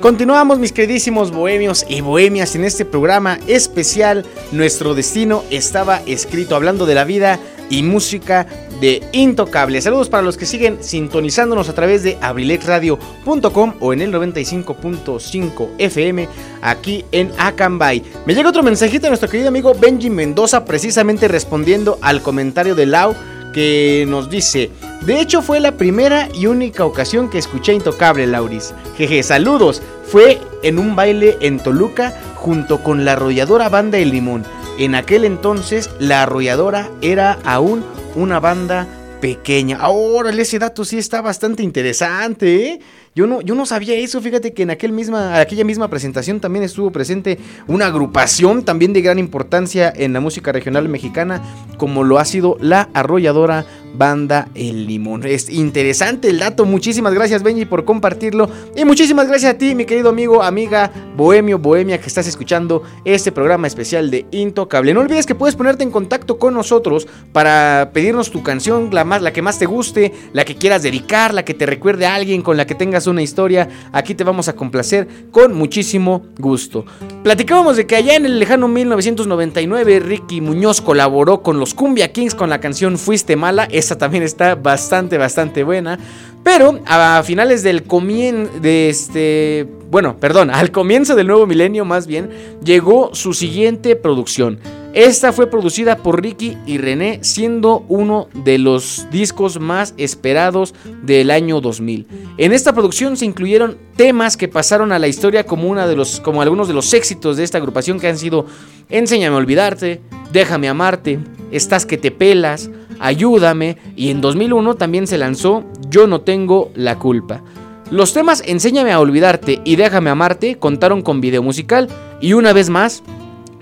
Continuamos mis queridísimos bohemios y bohemias en este programa especial. Nuestro destino estaba escrito hablando de la vida y música de Intocable. Saludos para los que siguen sintonizándonos a través de abrilexradio.com o en el 95.5 FM aquí en Acambay. Me llega otro mensajito de nuestro querido amigo Benji Mendoza precisamente respondiendo al comentario de Lau que nos dice, De hecho, fue la primera y única ocasión que escuché Intocable, Lauris. Jeje, saludos. Fue en un baile en Toluca junto con la arrolladora Banda El Limón. En aquel entonces, la arrolladora era aún una banda pequeña. Ahora, ese dato sí está bastante interesante, ¿eh? Yo no, yo no sabía eso, fíjate que en aquel misma, aquella misma presentación también estuvo presente una agrupación también de gran importancia en la música regional mexicana, como lo ha sido la arrolladora banda El Limón. Es interesante el dato, muchísimas gracias Benji por compartirlo y muchísimas gracias a ti, mi querido amigo, amiga, bohemio, bohemia, que estás escuchando este programa especial de Intocable. No olvides que puedes ponerte en contacto con nosotros para pedirnos tu canción, la, más, la que más te guste, la que quieras dedicar, la que te recuerde a alguien con la que tengas una historia, aquí te vamos a complacer con muchísimo gusto. Platicábamos de que allá en el lejano 1999 Ricky Muñoz colaboró con los Cumbia Kings con la canción Fuiste Mala, esa también está bastante, bastante buena. Pero a finales del comienzo de este, bueno, perdón, al comienzo del nuevo milenio más bien, llegó su siguiente producción. Esta fue producida por Ricky y René, siendo uno de los discos más esperados del año 2000. En esta producción se incluyeron temas que pasaron a la historia como, una de los, como algunos de los éxitos de esta agrupación que han sido Enséñame a olvidarte, Déjame amarte, Estás que te pelas, Ayúdame y en 2001 también se lanzó Yo no tengo la culpa. Los temas Enséñame a olvidarte y Déjame amarte contaron con video musical y una vez más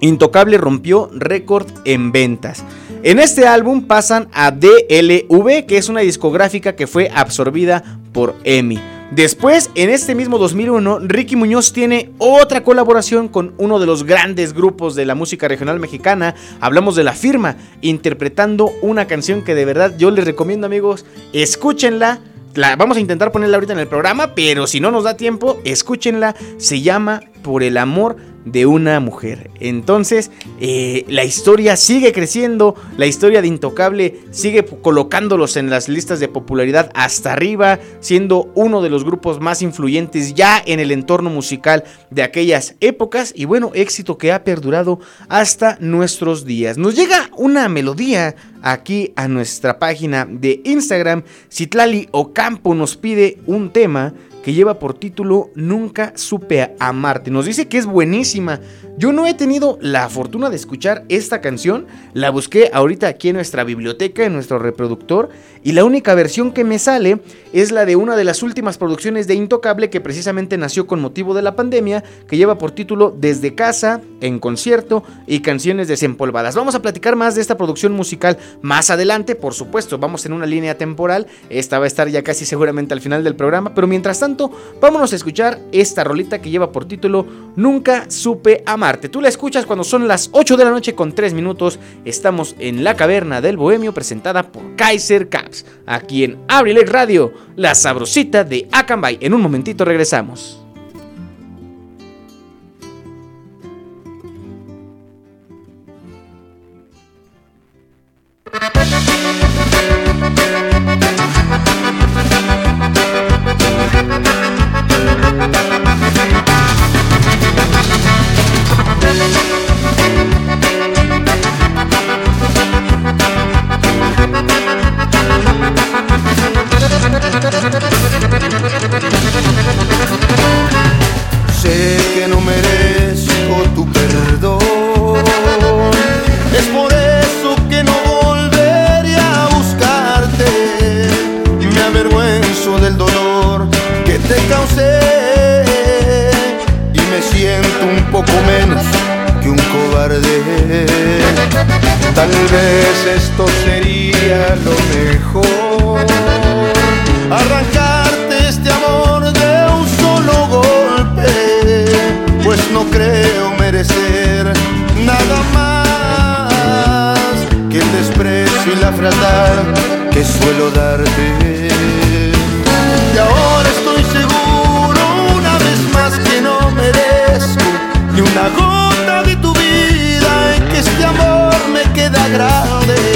Intocable rompió récord en ventas. En este álbum pasan a DLV, que es una discográfica que fue absorbida por EMI. Después, en este mismo 2001, Ricky Muñoz tiene otra colaboración con uno de los grandes grupos de la música regional mexicana. Hablamos de La Firma, interpretando una canción que de verdad yo les recomiendo amigos, escúchenla. La, vamos a intentar ponerla ahorita en el programa, pero si no nos da tiempo, escúchenla. Se llama Por el amor de una mujer. Entonces, eh, la historia sigue creciendo, la historia de Intocable sigue colocándolos en las listas de popularidad hasta arriba, siendo uno de los grupos más influyentes ya en el entorno musical de aquellas épocas y bueno, éxito que ha perdurado hasta nuestros días. Nos llega una melodía aquí a nuestra página de Instagram. Citlali Ocampo nos pide un tema que lleva por título Nunca supe amarte. Nos dice que es buenísima. Yo no he tenido la fortuna de escuchar esta canción, la busqué ahorita aquí en nuestra biblioteca, en nuestro reproductor, y la única versión que me sale es la de una de las últimas producciones de Intocable que precisamente nació con motivo de la pandemia, que lleva por título Desde casa, en concierto y canciones desempolvadas. Vamos a platicar más de esta producción musical más adelante, por supuesto, vamos en una línea temporal, esta va a estar ya casi seguramente al final del programa, pero mientras tanto, vámonos a escuchar esta rolita que lleva por título Nunca supe amar. Tú la escuchas cuando son las 8 de la noche con 3 minutos. Estamos en la caverna del Bohemio presentada por Kaiser Caps. Aquí en Abrilex Radio, la sabrosita de Akanbay. En un momentito regresamos. Que suelo darte. Y ahora estoy seguro una vez más que no merezco ni una gota de tu vida en que este amor me queda grande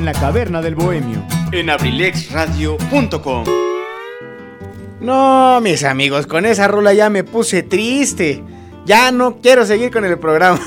en la caverna del bohemio. En abrilexradio.com. No, mis amigos, con esa rola ya me puse triste. Ya no quiero seguir con el programa.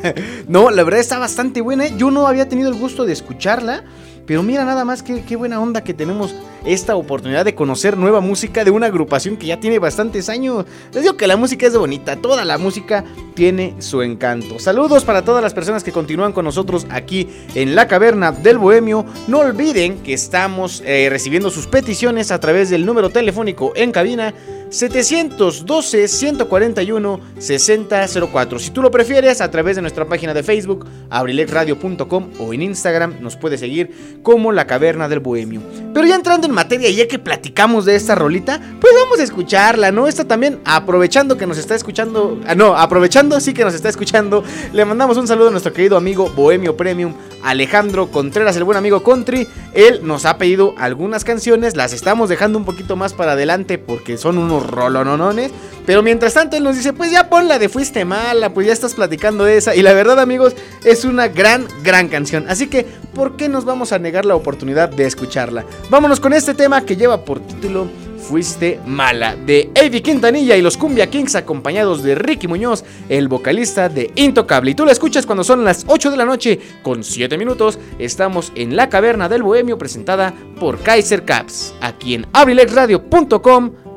[laughs] no, la verdad está bastante buena. ¿eh? Yo no había tenido el gusto de escucharla. Pero mira nada más qué, qué buena onda que tenemos esta oportunidad de conocer nueva música de una agrupación que ya tiene bastantes años. Les digo que la música es bonita, toda la música tiene su encanto. Saludos para todas las personas que continúan con nosotros aquí en la caverna del Bohemio. No olviden que estamos eh, recibiendo sus peticiones a través del número telefónico en cabina 712-141-6004. Si tú lo prefieres, a través de nuestra página de Facebook, abrilexradio.com o en Instagram nos puedes seguir como La Caverna del Bohemio. Pero ya entrando en materia, ya que platicamos de esta rolita, pues vamos a escucharla, ¿no? Esta también, aprovechando que nos está escuchando, ah, no, aprovechando sí que nos está escuchando, le mandamos un saludo a nuestro querido amigo Bohemio Premium, Alejandro Contreras, el buen amigo Country. Él nos ha pedido algunas canciones, las estamos dejando un poquito más para adelante porque son unos rolononones. Pero mientras tanto él nos dice, pues ya ponla de Fuiste Mala, pues ya estás platicando de esa. Y la verdad amigos, es una gran, gran canción. Así que, ¿por qué nos vamos a negar la oportunidad de escucharla? Vámonos con este tema que lleva por título Fuiste Mala, de Eddie Quintanilla y los Cumbia Kings acompañados de Ricky Muñoz, el vocalista de Intocable. Y tú la escuchas cuando son las 8 de la noche con 7 minutos. Estamos en la caverna del Bohemio presentada por Kaiser Caps, aquí en abrilexradio.com,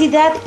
INACE. Universidad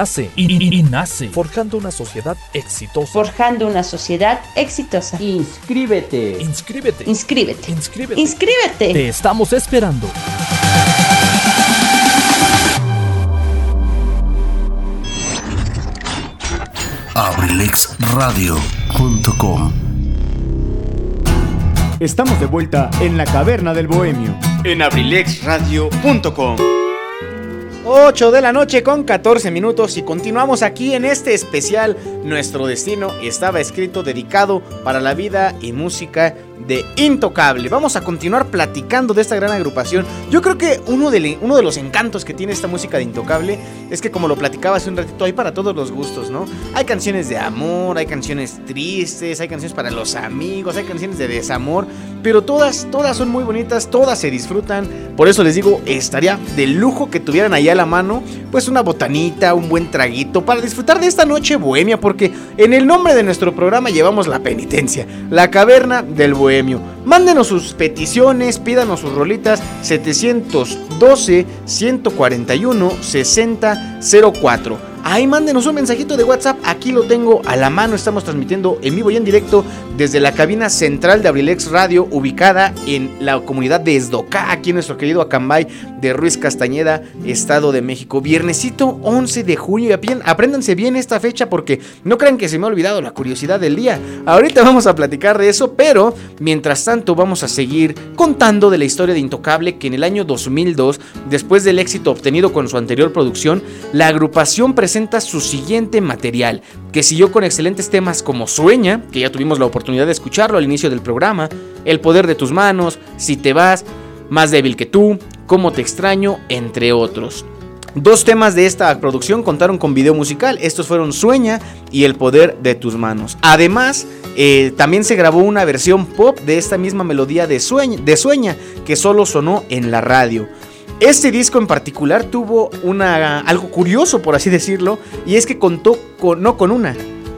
718 127 1964. Universidad INACE. INACE. Forjando una sociedad exitosa. Forjando una sociedad exitosa. Inscríbete. Inscríbete. Inscríbete. Inscríbete. Inscríbete. Te estamos esperando. abrilexradio.com Estamos de vuelta en la caverna del bohemio. En abrilexradio.com 8 de la noche con 14 minutos y continuamos aquí en este especial Nuestro Destino estaba escrito dedicado para la vida y música de Intocable. Vamos a continuar platicando de esta gran agrupación. Yo creo que uno de, uno de los encantos que tiene esta música de Intocable es que como lo platicaba hace un ratito, hay para todos los gustos, ¿no? Hay canciones de amor, hay canciones tristes, hay canciones para los amigos, hay canciones de desamor, pero todas, todas son muy bonitas, todas se disfrutan. Por eso les digo, estaría de lujo que tuvieran ahí a la mano, pues una botanita, un buen traguito para disfrutar de esta noche bohemia, porque en el nombre de nuestro programa llevamos la penitencia, la caverna del bohemio. Mándenos sus peticiones, pídanos sus rolitas 712 141 6004. Ahí mándenos un mensajito de WhatsApp, aquí lo tengo a la mano, estamos transmitiendo en vivo y en directo desde la cabina central de Abrilex Radio, ubicada en la comunidad de Esdocá, aquí en nuestro querido Acambay de Ruiz Castañeda, Estado de México. Viernesito 11 de junio, apréndanse bien esta fecha porque no crean que se me ha olvidado la curiosidad del día. Ahorita vamos a platicar de eso, pero mientras tanto vamos a seguir contando de la historia de Intocable que en el año 2002, después del éxito obtenido con su anterior producción, la agrupación presenta su siguiente material, que siguió con excelentes temas como Sueña, que ya tuvimos la oportunidad de escucharlo al inicio del programa, El poder de tus manos, Si te vas, Más débil que tú, Cómo te extraño, entre otros. Dos temas de esta producción contaron con video musical. Estos fueron Sueña y El Poder de tus Manos. Además, eh, también se grabó una versión pop de esta misma melodía de Sueña, de Sueña que solo sonó en la radio. Este disco en particular tuvo una, algo curioso, por así decirlo, y es que contó con, no con una,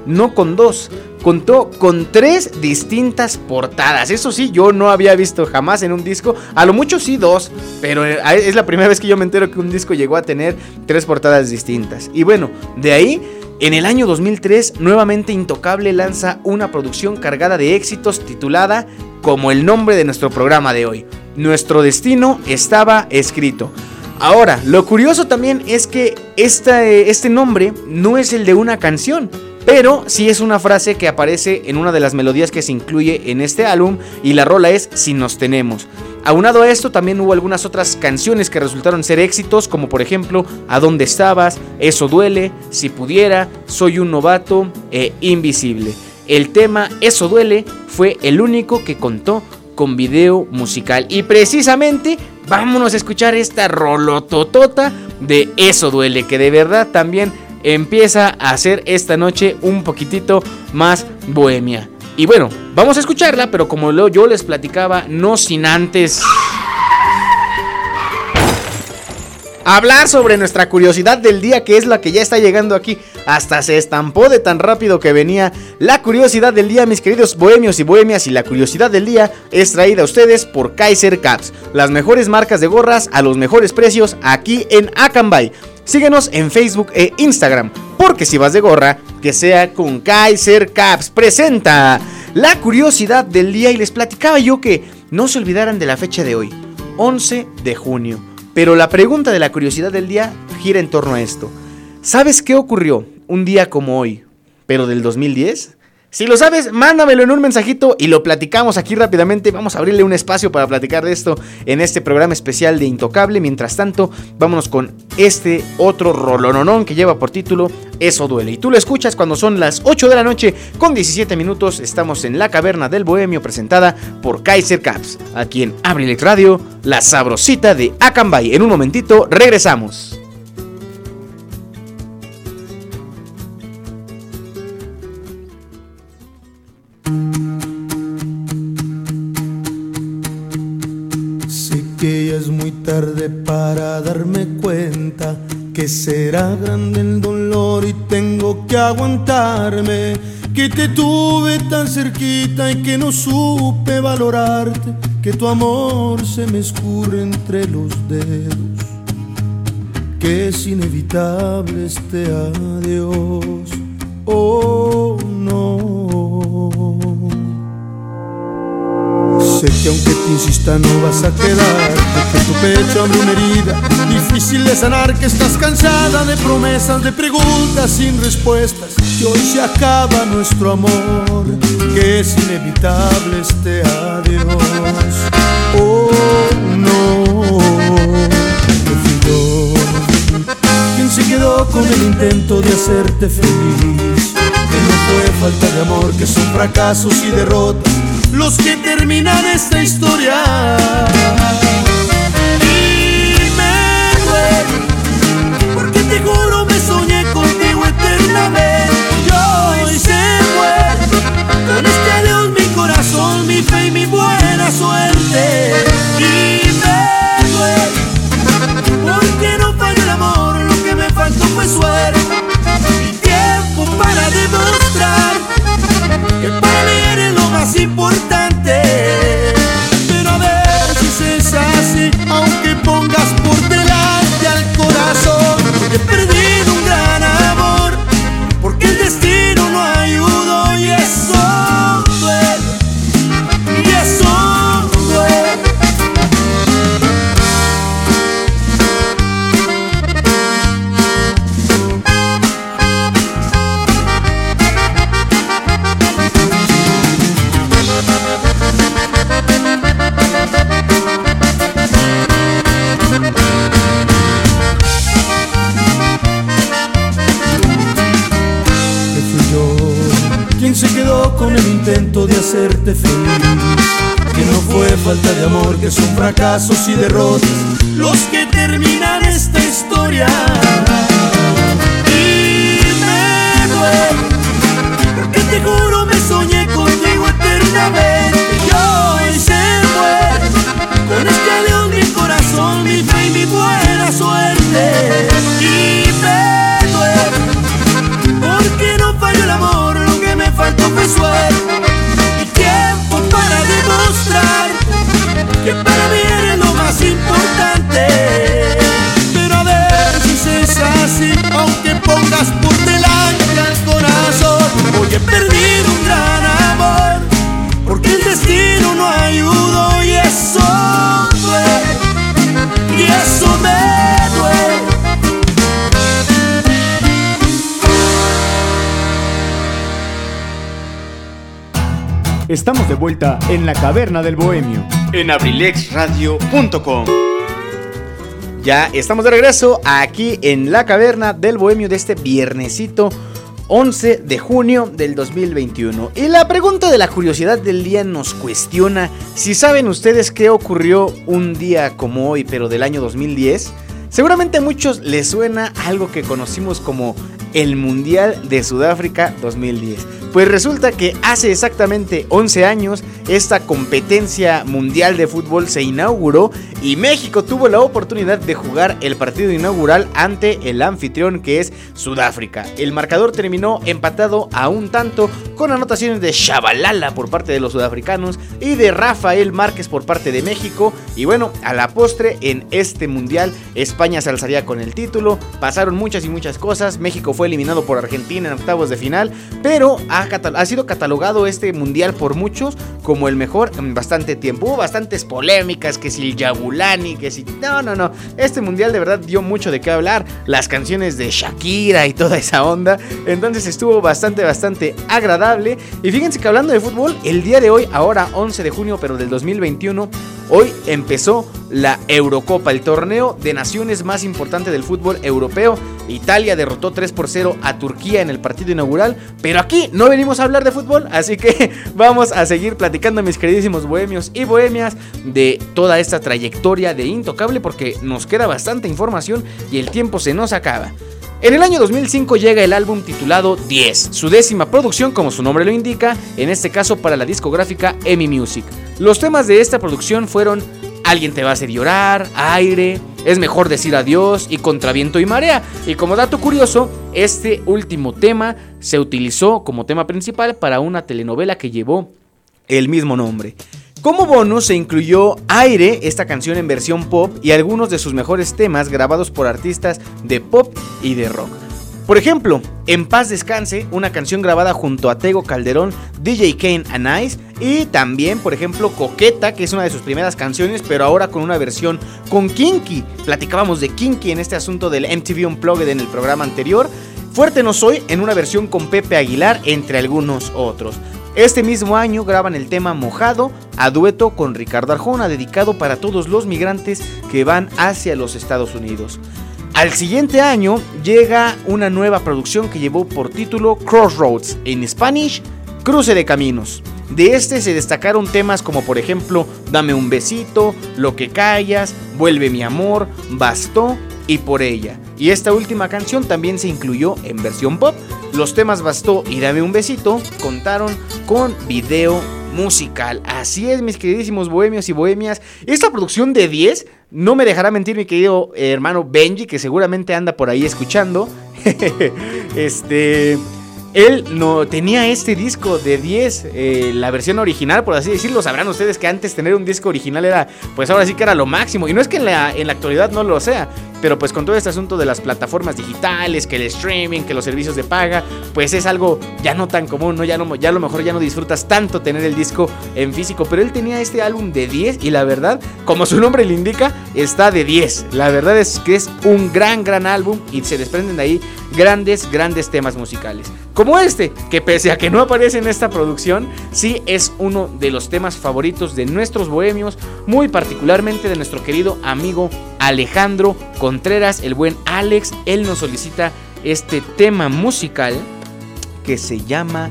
no con dos, contó con tres distintas portadas. Eso sí, yo no había visto jamás en un disco, a lo mucho sí dos, pero eh, es la primera vez que yo me entero que un disco llegó a tener tres portadas distintas. Y bueno, de ahí, en el año 2003, nuevamente Intocable lanza una producción cargada de éxitos titulada como el nombre de nuestro programa de hoy. Nuestro destino estaba escrito. Ahora, lo curioso también es que esta, eh, este nombre no es el de una canción, pero sí es una frase que aparece en una de las melodías que se incluye en este álbum y la rola es Si nos tenemos. Aunado a esto también hubo algunas otras canciones que resultaron ser éxitos como por ejemplo ¿A dónde estabas? Eso duele, Si pudiera, Soy un novato e Invisible. El tema Eso duele fue el único que contó con video musical y precisamente vámonos a escuchar esta rolototota de Eso duele que de verdad también empieza a hacer esta noche un poquitito más bohemia. Y bueno, vamos a escucharla, pero como yo les platicaba, no sin antes hablar sobre nuestra curiosidad del día, que es la que ya está llegando aquí. Hasta se estampó de tan rápido que venía la curiosidad del día, mis queridos bohemios y bohemias. Y la curiosidad del día es traída a ustedes por Kaiser Caps, las mejores marcas de gorras a los mejores precios aquí en Acambay. Síguenos en Facebook e Instagram, porque si vas de gorra, que sea con Kaiser Caps. Presenta la curiosidad del día y les platicaba yo que no se olvidaran de la fecha de hoy, 11 de junio. Pero la pregunta de la curiosidad del día gira en torno a esto. ¿Sabes qué ocurrió un día como hoy, pero del 2010? Si lo sabes, mándamelo en un mensajito y lo platicamos aquí rápidamente. Vamos a abrirle un espacio para platicar de esto en este programa especial de Intocable. Mientras tanto, vámonos con este otro rolononón que lleva por título Eso duele. Y tú lo escuchas cuando son las 8 de la noche con 17 minutos. Estamos en la caverna del Bohemio presentada por Kaiser Caps. Aquí en Abrilex Radio, la sabrosita de Acambay. En un momentito, regresamos. Tarde para darme cuenta que será grande el dolor y tengo que aguantarme. Que te tuve tan cerquita y que no supe valorarte. Que tu amor se me escurre entre los dedos. Que es inevitable este adiós. Oh Que aunque te insista no vas a quedar Que tu pecho abre una herida. Difícil de sanar Que estás cansada de promesas De preguntas sin respuestas. Que hoy se acaba nuestro amor Que es inevitable este adiós. Oh no fui yo. Quien se quedó con el intento de hacerte feliz Que no fue falta de amor Que son fracasos y derrotas los que terminan esta historia. Y me porque te juro me soñé contigo eternamente. Yo hoy se con este adiós mi corazón, mi fe y mi buena suerte. Y me porque no falló el amor, lo que me faltó fue suerte. Y tiempo para demostrar que más importante. De hacerte feliz. Que no fue falta de amor, que son fracasos y derrotas los que terminan esta historia. Y me duele, porque te juro me soñé contigo eternamente. Y hoy se muere, con este adiós mi corazón, mi fe y mi buena suerte. Y me duele. Porque no falló el amor, lo que me faltó fue suerte más importante. Pero a ver si es así, aunque pongas por delante al corazón, hoy he perdido un gran amor, porque el destino no ayudó y eso Estamos de vuelta en la caverna del bohemio. En abrilexradio.com. Ya estamos de regreso aquí en la caverna del bohemio de este viernesito 11 de junio del 2021. Y la pregunta de la curiosidad del día nos cuestiona si saben ustedes qué ocurrió un día como hoy, pero del año 2010. Seguramente a muchos les suena algo que conocimos como el Mundial de Sudáfrica 2010. Pues resulta que hace exactamente 11 años esta competencia mundial de fútbol se inauguró y México tuvo la oportunidad de jugar el partido inaugural ante el anfitrión que es Sudáfrica. El marcador terminó empatado a un tanto con anotaciones de Shabalala por parte de los sudafricanos y de Rafael Márquez por parte de México. Y bueno, a la postre en este mundial España se alzaría con el título. Pasaron muchas y muchas cosas. México fue eliminado por Argentina en octavos de final, pero ha, sido catalogado este mundial por muchos como el mejor en bastante tiempo. Hubo bastantes polémicas, que si el Que si... No, no, no. Este mundial de verdad dio mucho de qué hablar. Las canciones de Shakira y toda esa onda. Entonces estuvo bastante, bastante agradable. Y fíjense que hablando de fútbol, el día de hoy, ahora 11 de junio, pero del 2021, hoy empezó la Eurocopa, el torneo de naciones más importante del fútbol europeo. Italia derrotó 3 por 0 a Turquía en el partido inaugural, pero aquí no venimos a hablar de fútbol, así que [laughs] vamos a seguir platicando mis queridísimos bohemios y bohemias de toda esta trayectoria de Intocable porque nos queda bastante información y el tiempo se nos acaba. En el año 2005 llega el álbum titulado 10, su décima producción como su nombre lo indica, en este caso para la discográfica EMI Music. Los temas de esta producción fueron Alguien te va a hacer llorar, Aire, Es mejor decir adiós y Contraviento y Marea. Y como dato curioso, este último tema se utilizó como tema principal para una telenovela que llevó el mismo nombre. Como bonus se incluyó Aire, esta canción en versión pop, y algunos de sus mejores temas grabados por artistas de pop y de rock. Por ejemplo, En paz descanse, una canción grabada junto a Tego Calderón, DJ Kane and Ice, y también, por ejemplo, Coqueta, que es una de sus primeras canciones, pero ahora con una versión con Kinky. Platicábamos de Kinky en este asunto del MTV Unplugged en el programa anterior. Fuerte no soy en una versión con Pepe Aguilar, entre algunos otros. Este mismo año graban el tema Mojado a dueto con Ricardo Arjona, dedicado para todos los migrantes que van hacia los Estados Unidos. Al siguiente año llega una nueva producción que llevó por título Crossroads, en Spanish, Cruce de Caminos. De este se destacaron temas como por ejemplo Dame un besito, Lo que callas, Vuelve mi amor, Bastó y Por ella. Y esta última canción también se incluyó en versión pop. Los temas Bastó y Dame un besito contaron con video musical. Así es, mis queridísimos bohemios y bohemias. Esta producción de 10 no me dejará mentir mi querido hermano Benji, que seguramente anda por ahí escuchando. [laughs] este él no tenía este disco de 10, eh, la versión original, por así decirlo. Sabrán ustedes que antes tener un disco original era, pues ahora sí que era lo máximo. Y no es que en la, en la actualidad no lo sea, pero pues con todo este asunto de las plataformas digitales, que el streaming, que los servicios de paga, pues es algo ya no tan común, ¿no? Ya, no, ya a lo mejor ya no disfrutas tanto tener el disco en físico. Pero él tenía este álbum de 10 y la verdad, como su nombre le indica, está de 10. La verdad es que es un gran, gran álbum y se desprenden de ahí grandes, grandes temas musicales. Como este, que pese a que no aparece en esta producción, sí es uno de los temas favoritos de nuestros bohemios, muy particularmente de nuestro querido amigo Alejandro Contreras, el buen Alex. Él nos solicita este tema musical que se llama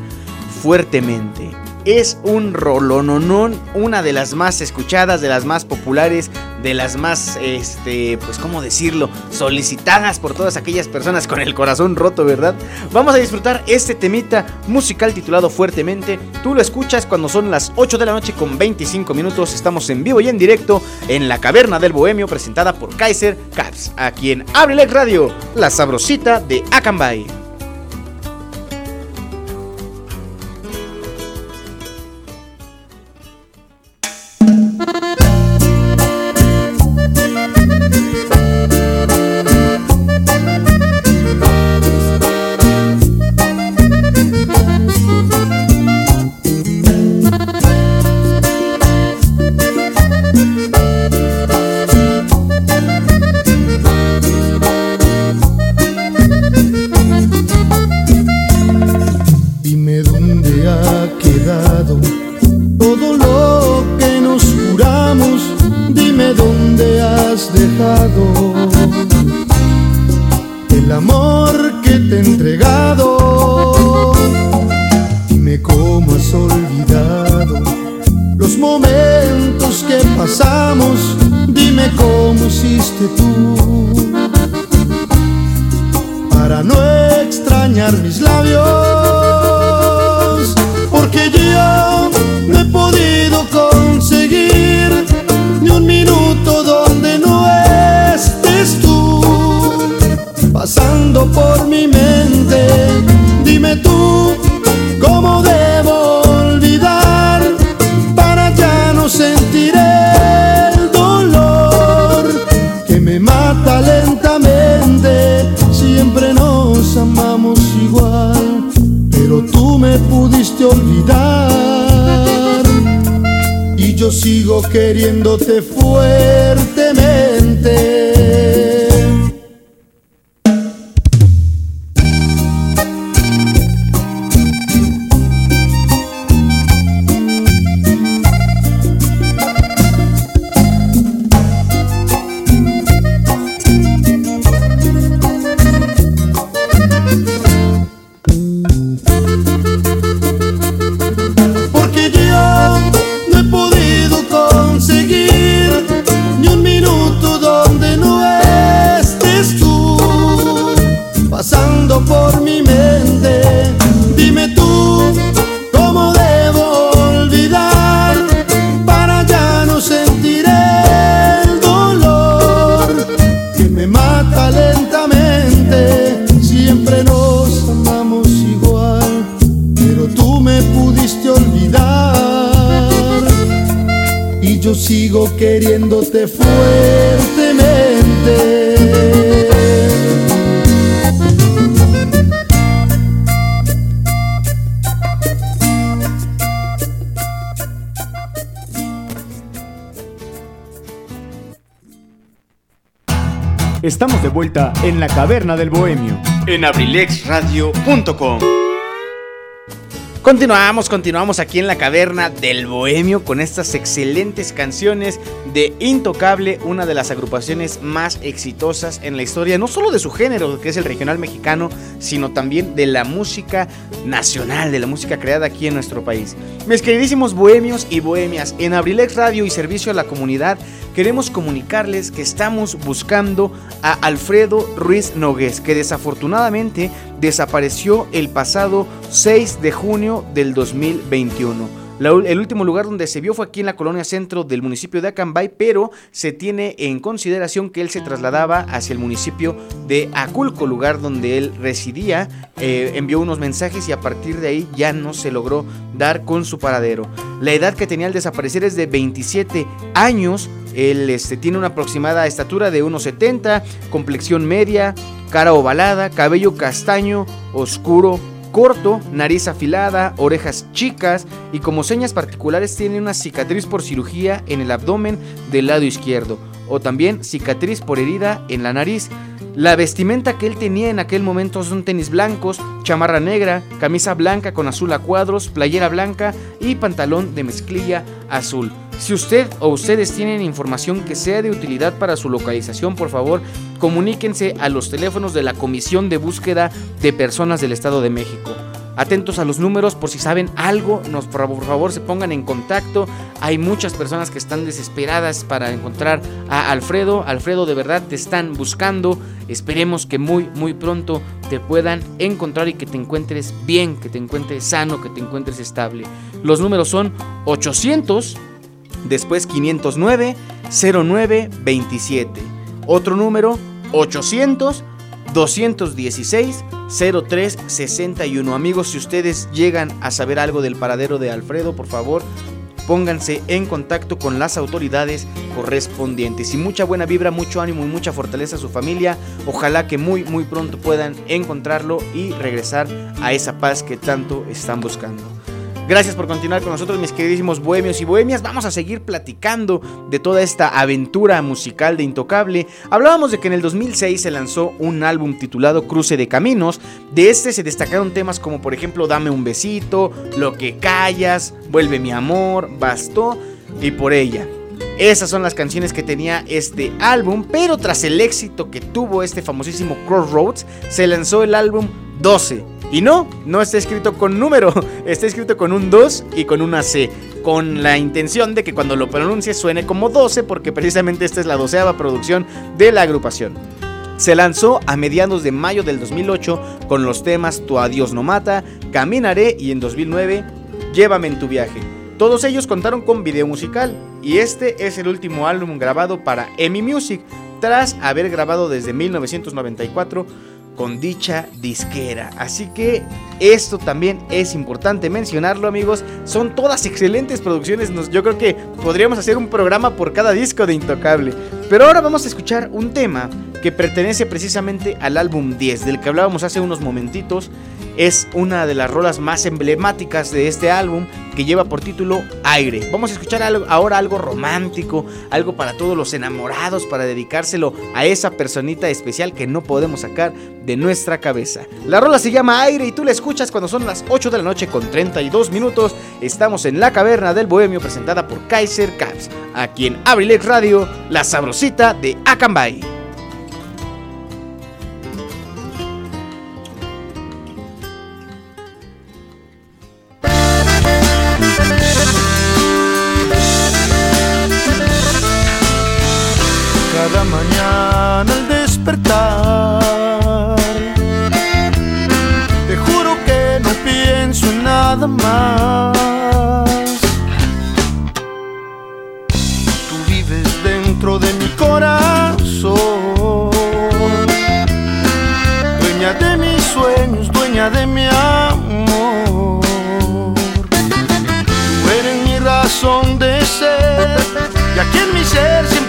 Fuertemente es un rolononón, una de las más escuchadas, de las más populares, de las más, este, pues, ¿cómo decirlo? Solicitadas por todas aquellas personas con el corazón roto, ¿verdad? Vamos a disfrutar este temita musical titulado Fuertemente. Tú lo escuchas cuando son las 8 de la noche con 25 minutos. Estamos en vivo y en directo en la Caverna del Bohemio, presentada por Kaiser Caps, aquí en Abrilex Radio, la sabrosita de Acambay. En la caverna del bohemio. En abrilexradio.com. Continuamos, continuamos aquí en la caverna del Bohemio con estas excelentes canciones de Intocable, una de las agrupaciones más exitosas en la historia, no solo de su género, que es el regional mexicano, sino también de la música nacional, de la música creada aquí en nuestro país. Mis queridísimos bohemios y bohemias, en Abrilex Radio y Servicio a la Comunidad queremos comunicarles que estamos buscando a Alfredo Ruiz Nogués, que desafortunadamente desapareció el pasado 6 de junio del 2021. El último lugar donde se vio fue aquí en la colonia centro del municipio de Acambay, pero se tiene en consideración que él se trasladaba hacia el municipio de Aculco, lugar donde él residía. Eh, envió unos mensajes y a partir de ahí ya no se logró dar con su paradero. La edad que tenía al desaparecer es de 27 años. Él este, tiene una aproximada estatura de 1,70, complexión media, cara ovalada, cabello castaño, oscuro, corto, nariz afilada, orejas chicas y como señas particulares tiene una cicatriz por cirugía en el abdomen del lado izquierdo o también cicatriz por herida en la nariz. La vestimenta que él tenía en aquel momento son tenis blancos, chamarra negra, camisa blanca con azul a cuadros, playera blanca y pantalón de mezclilla azul. Si usted o ustedes tienen información que sea de utilidad para su localización, por favor, comuníquense a los teléfonos de la Comisión de Búsqueda de Personas del Estado de México. Atentos a los números por si saben algo, nos por favor se pongan en contacto. Hay muchas personas que están desesperadas para encontrar a Alfredo. Alfredo, de verdad te están buscando. Esperemos que muy muy pronto te puedan encontrar y que te encuentres bien, que te encuentres sano, que te encuentres estable. Los números son 800 después 509 09 27. Otro número 800 216 03 61. Amigos, si ustedes llegan a saber algo del paradero de Alfredo, por favor, pónganse en contacto con las autoridades correspondientes. Y mucha buena vibra, mucho ánimo y mucha fortaleza a su familia. Ojalá que muy, muy pronto puedan encontrarlo y regresar a esa paz que tanto están buscando. Gracias por continuar con nosotros, mis queridísimos bohemios y bohemias. Vamos a seguir platicando de toda esta aventura musical de Intocable. Hablábamos de que en el 2006 se lanzó un álbum titulado Cruce de Caminos. De este se destacaron temas como, por ejemplo, Dame un besito, Lo que callas, Vuelve mi amor, Bastó y por ella. Esas son las canciones que tenía este álbum, pero tras el éxito que tuvo este famosísimo Crossroads, se lanzó el álbum 12. Y no, no está escrito con número, [laughs] está escrito con un 2 y con una C, con la intención de que cuando lo pronuncie suene como 12, porque precisamente esta es la doceava producción de la agrupación. Se lanzó a mediados de mayo del 2008 con los temas Tu adiós no mata, Caminaré y en 2009 Llévame en tu viaje. Todos ellos contaron con video musical y este es el último álbum grabado para EMI Music tras haber grabado desde 1994 con dicha disquera. Así que esto también es importante mencionarlo, amigos. Son todas excelentes producciones. Nos- yo creo que podríamos hacer un programa por cada disco de Intocable. Pero ahora vamos a escuchar un tema que pertenece precisamente al álbum 10, del que hablábamos hace unos momentitos. es una de las rolas más emblemáticas de este álbum que lleva por título Aire. Vamos a escuchar ahora algo romántico, algo para todos los enamorados, para dedicárselo a esa personita especial que no podemos sacar de nuestra cabeza. La rola se llama Aire y tú la escuchas cuando son las 8 de la noche con 32 minutos. Estamos en la caverna del Bohemio presentada por Kaiser Caps, aquí en Abrilex Radio, la sabrosita de Acambay. Cada mañana al despertar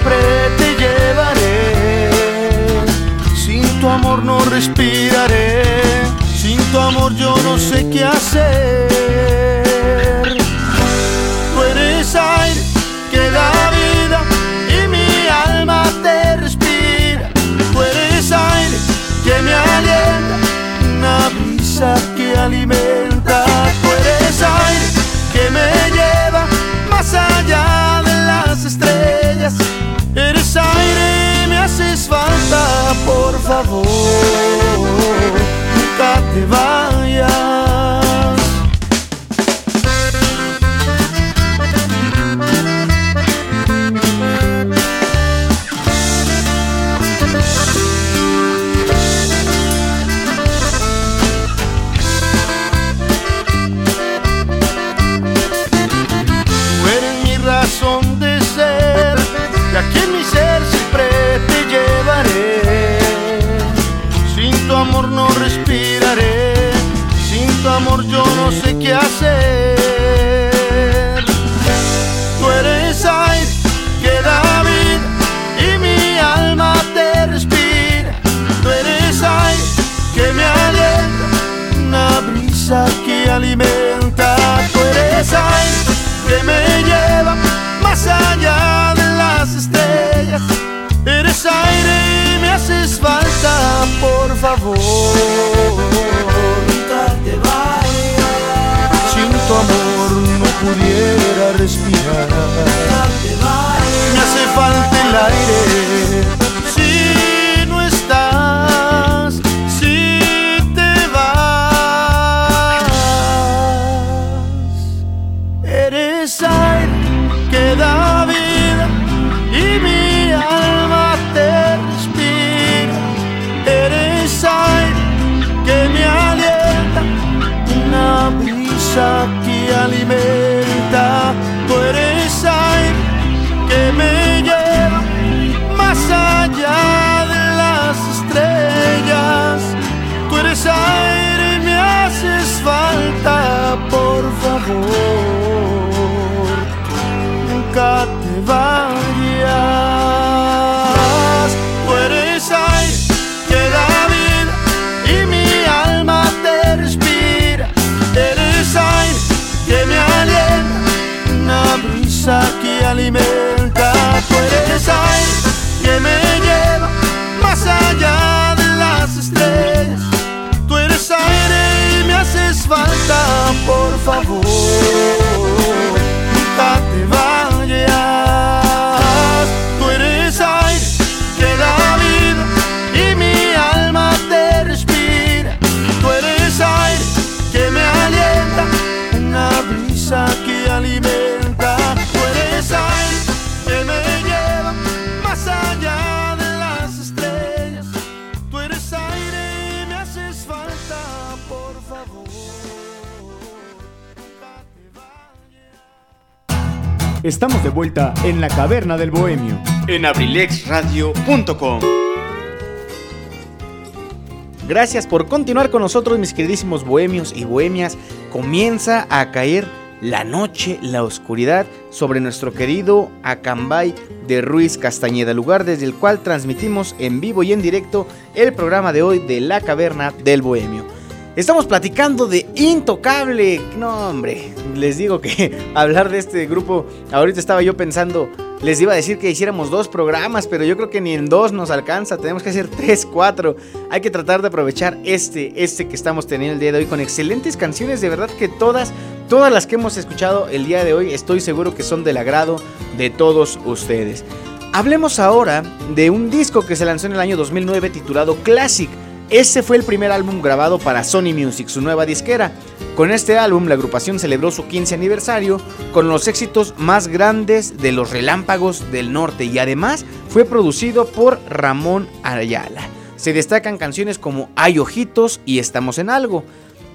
siempre te llevaré Sin tu amor no respiraré Sin tu amor yo no sé qué hacer Tú eres aire que da vida y mi alma te respira. Tú eres aire que me alienta, una brisa que alimenta. Por favor, nunca te vayas. Amor no respiraré, sin tu amor yo no sé qué hacer. Tú eres aire que da vida y mi alma te respira. Tú eres aire que me alienta, una brisa que alimenta. Tú eres aire que me lleva pudiera respirar. Nunca te vayas. Tú eres aire que da vida y mi alma te respira. Eres aire que me alienta, una brisa que alimenta. Tú eres aire que me lleva más allá de las estrellas. Tú eres aire y me haces falta, por favor Estamos de vuelta en la caverna del bohemio. En abrilexradio.com. Gracias por continuar con nosotros, mis queridísimos bohemios y bohemias. Comienza a caer la noche, la oscuridad sobre nuestro querido Acambay de Ruiz Castañeda, lugar desde el cual transmitimos en vivo y en directo el programa de hoy de La Caverna del Bohemio. Estamos platicando de Intocable. No, hombre, les digo que [laughs] hablar de este grupo, ahorita estaba yo pensando, les iba a decir que hiciéramos dos programas, pero yo creo que ni en dos nos alcanza, tenemos que hacer [laughs] tres, cuatro. Hay que tratar de aprovechar este, este que estamos teniendo el día de hoy con excelentes canciones, de verdad que todas, todas las que hemos escuchado el día de hoy, estoy seguro que son del agrado de todos ustedes. Hablemos ahora de un disco que se lanzó en el año 2009 titulado Classic. Ese fue el primer álbum grabado para Sony Music, su nueva disquera. Con este álbum, la agrupación celebró su 15 aniversario con los éxitos más grandes de los Relámpagos del Norte y además fue producido por Ramón Ayala. Se destacan canciones como Hay Ojitos y Estamos en Algo.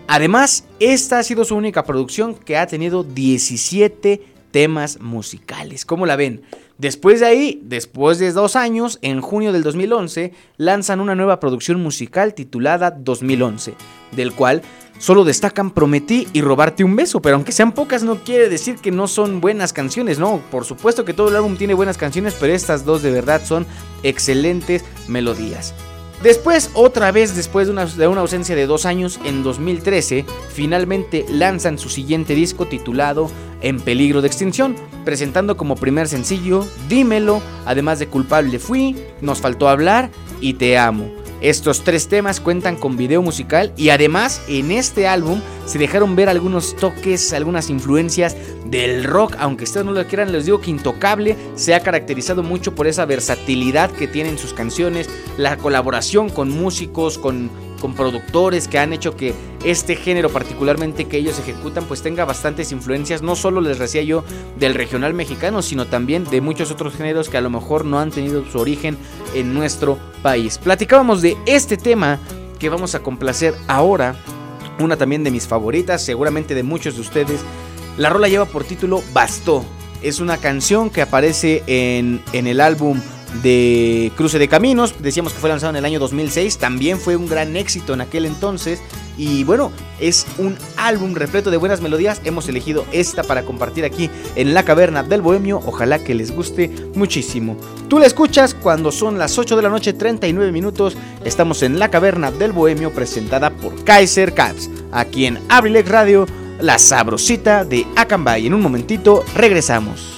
Además, esta ha sido su única producción que ha tenido 17 temas musicales. ¿Cómo la ven? Después de ahí, después de dos años, en junio del 2011, lanzan una nueva producción musical titulada 2011, del cual solo destacan Prometí y Robarte un beso, pero aunque sean pocas no quiere decir que no son buenas canciones, no, por supuesto que todo el álbum tiene buenas canciones, pero estas dos de verdad son excelentes melodías. Después, otra vez después de una, de una, ausencia de dos años, en 2013, finalmente lanzan su siguiente disco titulado En peligro de extinción, presentando como primer sencillo Dímelo, además de Culpable Fui, Nos faltó hablar y Te amo. Estos tres temas cuentan con video musical y además en este álbum se dejaron ver algunos toques, algunas influencias del rock, aunque ustedes no lo quieran, les digo que Intocable se ha caracterizado mucho por esa versatilidad que tienen sus canciones, la colaboración con músicos, con, con productores que han hecho que este género particularmente que ellos ejecutan pues tenga bastantes influencias, no solo les decía yo del regional mexicano, sino también de muchos otros géneros que a lo mejor no han tenido su origen en nuestro país. Platicábamos de este tema que vamos a complacer ahora, una también de mis favoritas, seguramente de muchos de ustedes. La rola lleva por título Bastó. Es una canción que aparece en, en el álbum de Cruce de Caminos. Decíamos que fue lanzado en el año 2006. También fue un gran éxito en aquel entonces. Y bueno, es un álbum repleto de buenas melodías. Hemos elegido esta para compartir aquí en la caverna del Bohemio. Ojalá que les guste muchísimo. Tú la escuchas cuando son las 8 de la noche, 39 minutos. Estamos en la caverna del Bohemio presentada por Kaiser Caps. Aquí en Abrilex Radio, la sabrosita de Acambay. En un momentito regresamos.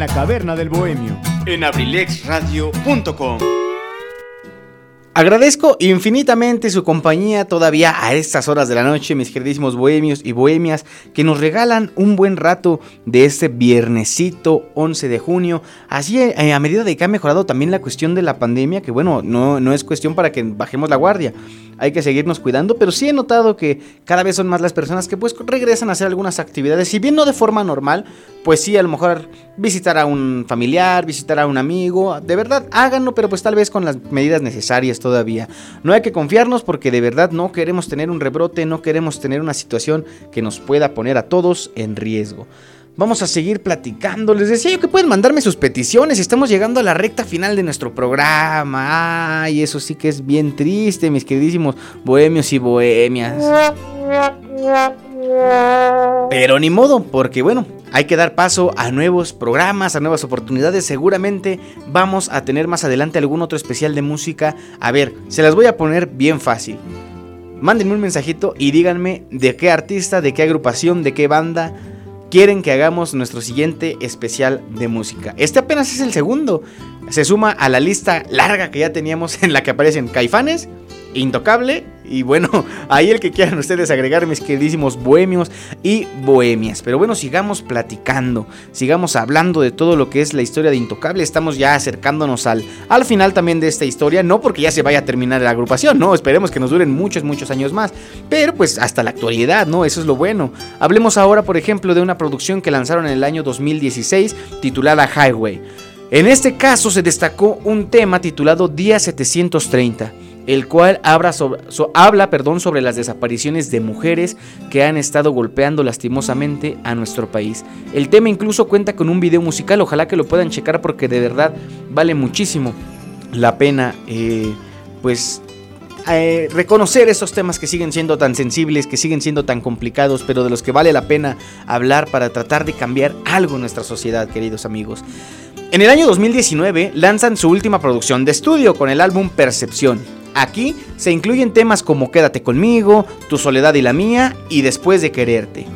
La caverna del bohemio. En abrilexradio.com. Agradezco infinitamente su compañía todavía a estas horas de la noche, mis queridísimos bohemios y bohemias, que nos regalan un buen rato de este viernesito 11 de junio. Así, eh, a medida de que ha mejorado también la cuestión de la pandemia, que bueno, no, no es cuestión para que bajemos la guardia hay que seguirnos cuidando, pero sí he notado que cada vez son más las personas que pues regresan a hacer algunas actividades, si bien no de forma normal, pues sí, a lo mejor visitar a un familiar, visitar a un amigo, de verdad, háganlo, pero pues tal vez con las medidas necesarias todavía. No hay que confiarnos porque de verdad no queremos tener un rebrote, no queremos tener una situación que nos pueda poner a todos en riesgo. Vamos a seguir platicando. Les decía yo que pueden mandarme sus peticiones. Estamos llegando a la recta final de nuestro programa. Ay, eso sí que es bien triste, mis queridísimos bohemios y bohemias. Pero ni modo, porque bueno, hay que dar paso a nuevos programas, a nuevas oportunidades. Seguramente vamos a tener más adelante algún otro especial de música. A ver, se las voy a poner bien fácil. Mándenme un mensajito y díganme de qué artista, de qué agrupación, de qué banda quieren que hagamos nuestro siguiente especial de música. Este apenas es el segundo. Se suma a la lista larga que ya teníamos en la que aparecen Caifanes, Intocable y bueno, [laughs] ahí el que quieran ustedes agregar mis queridísimos bohemios y bohemias. Pero bueno, sigamos platicando, sigamos hablando de todo lo que es la historia de Intocable. Estamos ya acercándonos al, al final también de esta historia, no porque ya se vaya a terminar la agrupación, no, esperemos que nos duren muchos, muchos años más. Pero pues hasta la actualidad, ¿no? Eso es lo bueno. Hablemos ahora, por ejemplo, de una producción que lanzaron en el año 2016 titulada Highway. En este caso se destacó un tema titulado Día 730 el cual habla, sobre, perdón, sobre las desapariciones de mujeres que han estado golpeando lastimosamente a nuestro país. El tema incluso cuenta con un video musical, ojalá que lo puedan checar porque de verdad vale muchísimo la pena eh, pues eh, reconocer esos temas que siguen siendo tan sensibles, que siguen siendo tan complicados, pero de los que vale la pena hablar para tratar de cambiar algo en nuestra sociedad, queridos amigos. En el año 2019 lanzan su última producción de estudio con el álbum Percepción, Aquí se incluyen temas como Quédate conmigo, Tu soledad y la mía y Después de quererte.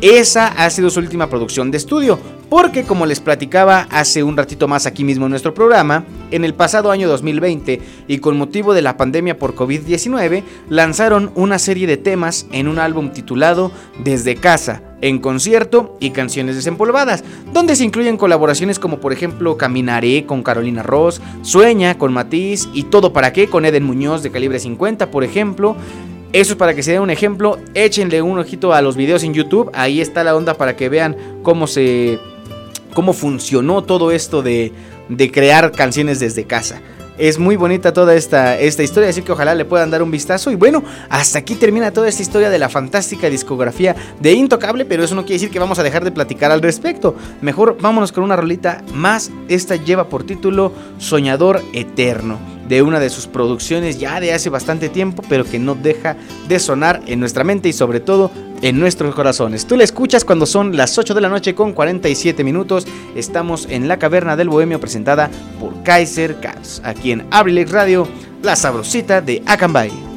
Esa ha sido su última producción de estudio, porque como les platicaba hace un ratito más aquí mismo en nuestro programa, en el pasado año 2020 y con motivo de la pandemia por COVID-19, lanzaron una serie de temas en un álbum titulado Desde casa, en concierto y canciones desempolvadas, donde se incluyen colaboraciones como por ejemplo Caminaré con Carolina Ross, Sueña con Matiz y Todo para qué con Eden Muñoz de calibre 50, por ejemplo. Eso es para que se den un ejemplo. Échenle un ojito a los videos en YouTube. Ahí está la onda para que vean cómo se cómo funcionó todo esto de, de crear canciones desde casa. Es muy bonita toda esta, esta historia, así que ojalá le puedan dar un vistazo. Y bueno, hasta aquí termina toda esta historia de la fantástica discografía de Intocable, pero eso no quiere decir que vamos a dejar de platicar al respecto. Mejor vámonos con una rolita más. Esta lleva por título Soñador Eterno, de una de sus producciones ya de hace bastante tiempo, pero que no deja de sonar en nuestra mente y sobre todo en nuestros corazones. Tú la escuchas cuando son las 8 de la noche con 47 minutos. Estamos en la caverna del Bohemio presentada por Kaiser Cats, aquí en Abrilex Radio, la sabrosita de Acambay.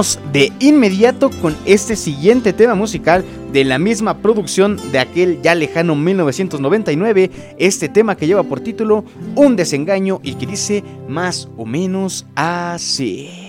De inmediato con este siguiente tema musical de la misma producción de aquel ya lejano 1999, este tema que lleva por título Un desengaño y que dice más o menos así.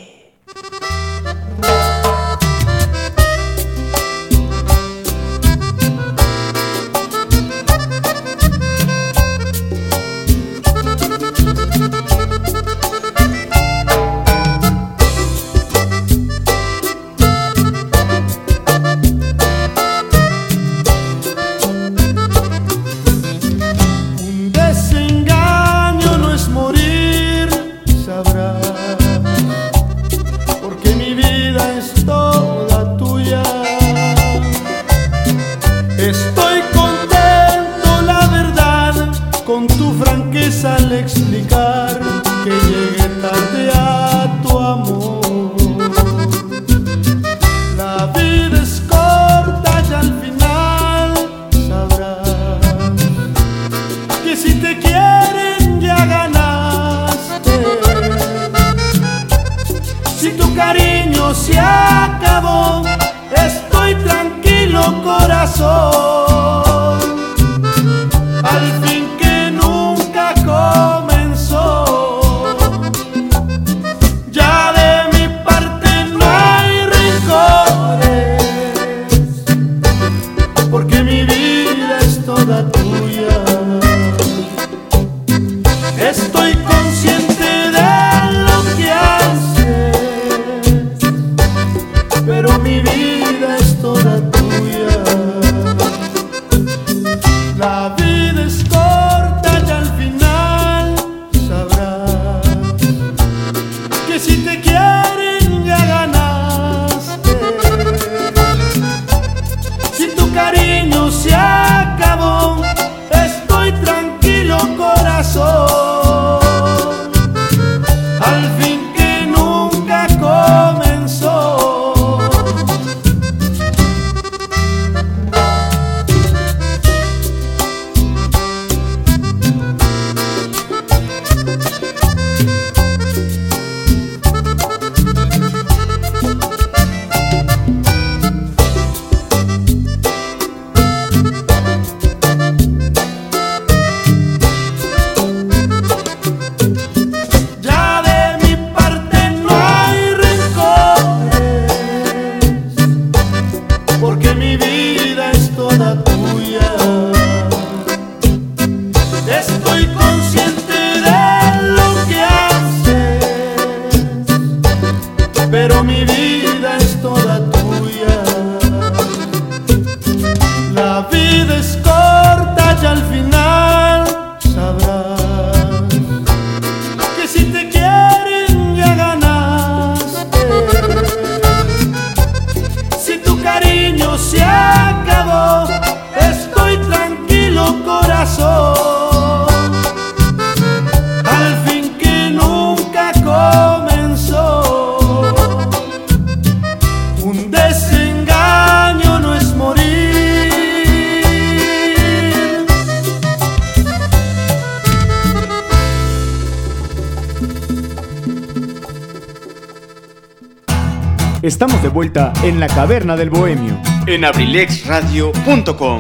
Del Bohemio en abrilexradio.com.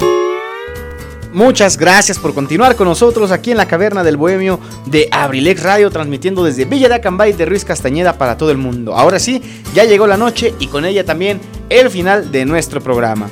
Muchas gracias por continuar con nosotros aquí en la Caverna del Bohemio de Abrilex Radio, transmitiendo desde Villa de Acambay de Ruiz Castañeda para todo el mundo. Ahora sí, ya llegó la noche y con ella también el final de nuestro programa.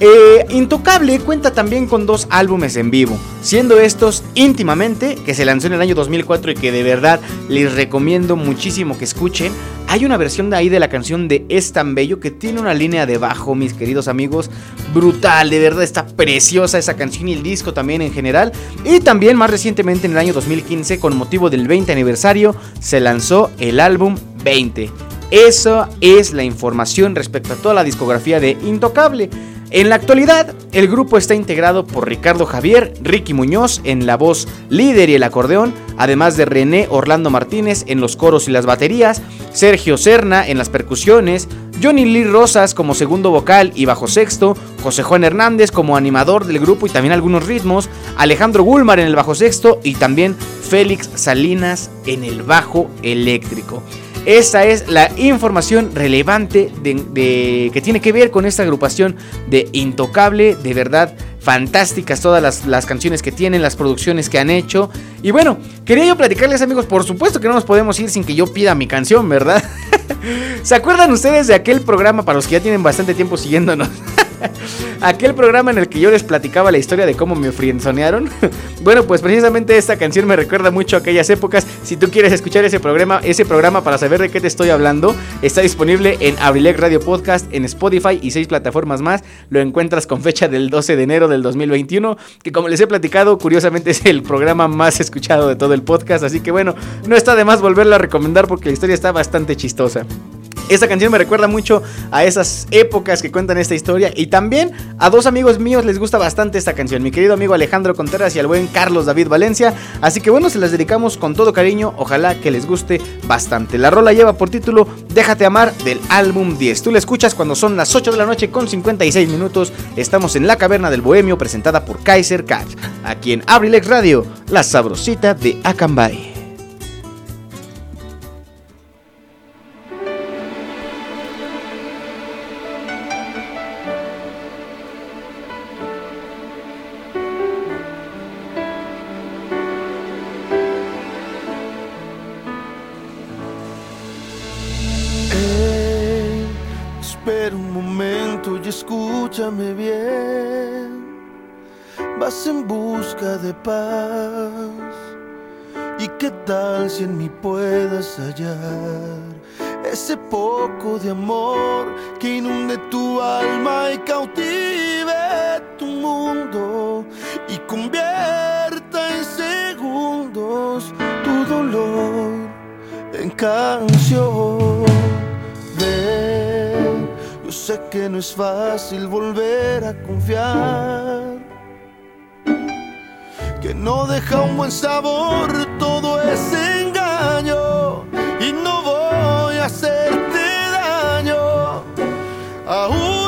Eh, Intocable cuenta también con dos álbumes en vivo, siendo estos íntimamente, que se lanzó en el año 2004 y que de verdad les recomiendo muchísimo que escuchen, hay una versión de ahí de la canción de Es tan bello que tiene una línea de bajo, mis queridos amigos, brutal, de verdad está preciosa esa canción y el disco también en general. Y también más recientemente en el año 2015, con motivo del 20 aniversario, se lanzó el álbum 20. Eso es la información respecto a toda la discografía de Intocable. En la actualidad, el grupo está integrado por Ricardo Javier, Ricky Muñoz en la voz líder y el acordeón, además de René Orlando Martínez en los coros y las baterías, Sergio Serna en las percusiones, Johnny Lee Rosas como segundo vocal y bajo sexto, José Juan Hernández como animador del grupo y también algunos ritmos, Alejandro Gulmar en el bajo sexto y también Félix Salinas en el bajo eléctrico. Esta es la información relevante de, que tiene que ver con esta agrupación de Intocable, de verdad fantásticas todas las, las, canciones que tienen, las producciones que han hecho. Y bueno, quería yo platicarles amigos, por supuesto que no nos podemos ir sin que yo pida mi canción, ¿verdad? [laughs] ¿Se acuerdan ustedes de aquel programa para los que ya tienen bastante tiempo siguiéndonos? [laughs] Aquel programa en el que yo les platicaba la historia de cómo me frienzonearon. [laughs] bueno, pues precisamente esta canción me recuerda mucho a aquellas épocas. Si tú quieres escuchar ese programa, ese programa para saber de qué te estoy hablando, está disponible en Abrilec Radio Podcast, en Spotify y seis plataformas más. Lo encuentras con fecha del 12 de enero del 2021, que como les he platicado, curiosamente es el programa más escuchado de todo el podcast. Así que bueno, no está de más volverlo a recomendar porque la historia está bastante chistosa. Esta canción me recuerda mucho a esas épocas que cuentan esta historia y también a dos amigos míos les gusta bastante esta canción, mi querido amigo Alejandro Contreras y al buen Carlos David Valencia, así que bueno, se las dedicamos con todo cariño, ojalá que les guste bastante. La rola lleva por título Déjate amar del álbum 10. Tú la escuchas cuando son las 8 de la noche con 56 minutos. Estamos en la caverna del Bohemio presentada por Kaiser Cat, aquí en Abrilex Radio, la sabrosita de Acambay. Puedas hallar ese poco de amor que inunde tu alma y cautive tu mundo y convierta en segundos tu dolor en canción? sé que no es fácil volver a confiar. Que no deja un buen sabor todo ese engaño. Y no voy a hacerte daño. Aún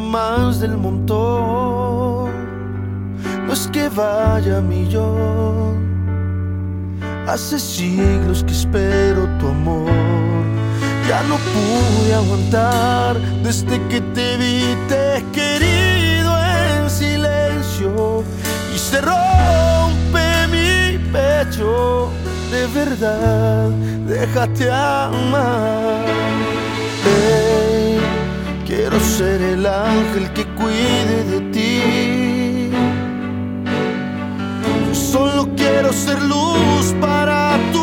más del montón. No es que vaya a millón. Hace siglos que espero tu amor. Ya no pude aguantar desde que te vi, te querido en silencio. Y se rompe mi pecho. De verdad, déjate amar. Quiero ser el ángel que cuide de ti. Solo quiero ser luz para tu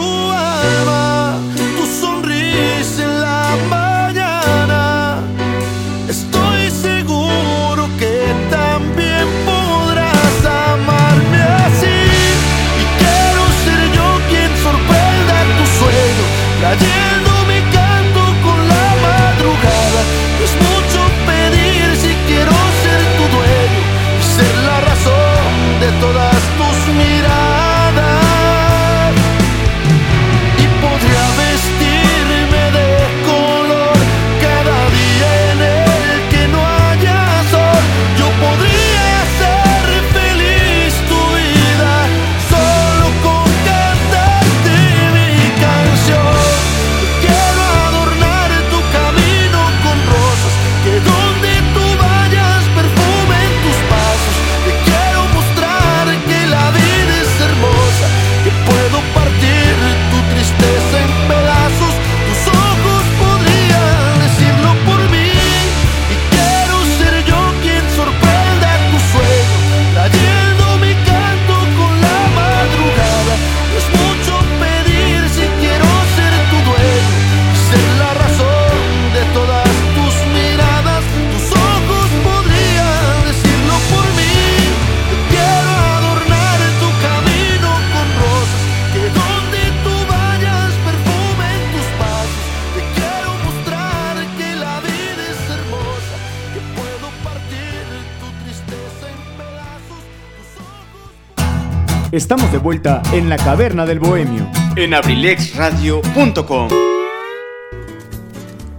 Estamos de vuelta en la caverna del bohemio. En abrilexradio.com.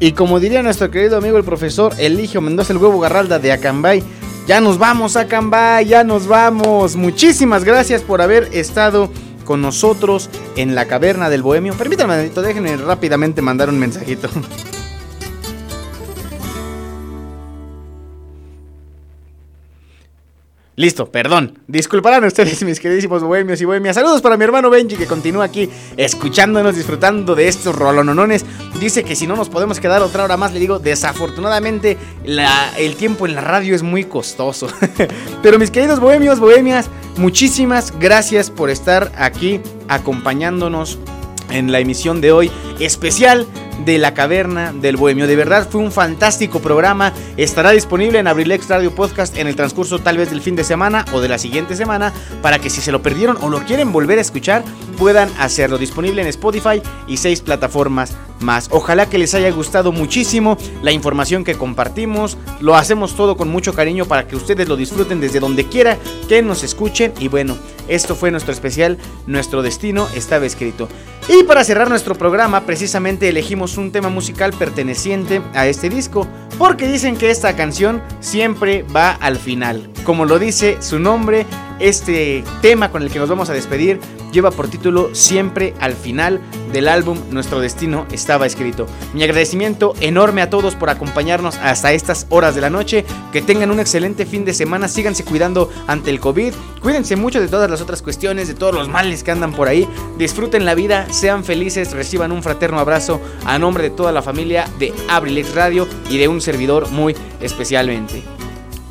Y como diría nuestro querido amigo el profesor Eligio Mendoza, el huevo garralda de Acambay, ya nos vamos Acambay, ya nos vamos. Muchísimas gracias por haber estado con nosotros en la caverna del bohemio. Permítanme, déjenme rápidamente mandar un mensajito. [laughs] Listo, perdón. Disculparán ustedes, [laughs] mis queridísimos bohemios y bohemias. Saludos para mi hermano Benji que continúa aquí escuchándonos, disfrutando de estos rolononones. Dice que si no nos podemos quedar otra hora más, le digo, desafortunadamente el tiempo en la radio es muy costoso. [laughs] Pero mis queridos bohemios, bohemias, muchísimas gracias por estar aquí acompañándonos en la emisión de hoy especial de la caverna del bohemio. De verdad fue un fantástico programa. Estará disponible en Abrilex Radio Podcast en el transcurso tal vez del fin de semana o de la siguiente semana para que si se lo perdieron o lo quieren volver a escuchar puedan hacerlo. Disponible en Spotify y seis plataformas más. Ojalá que les haya gustado muchísimo la información que compartimos. Lo hacemos todo con mucho cariño para que ustedes lo disfruten desde donde quiera que nos escuchen. Y bueno, esto fue nuestro especial. Nuestro destino estaba escrito. Y para cerrar nuestro programa, precisamente elegimos un tema musical perteneciente a este disco, porque dicen que esta canción siempre va al final. Como lo dice su nombre, este tema con el que nos vamos a despedir lleva por título Siempre al final del álbum Nuestro Destino estaba escrito. Mi agradecimiento enorme a todos por acompañarnos hasta estas horas de la noche. Que tengan un excelente fin de semana. Síganse cuidando ante el COVID. Cuídense mucho de todas las otras cuestiones, de todos los males que andan por ahí. Disfruten la vida, sean felices, reciban un fraterno abrazo a nombre de toda la familia de Abrilex Radio y de un servidor muy especialmente.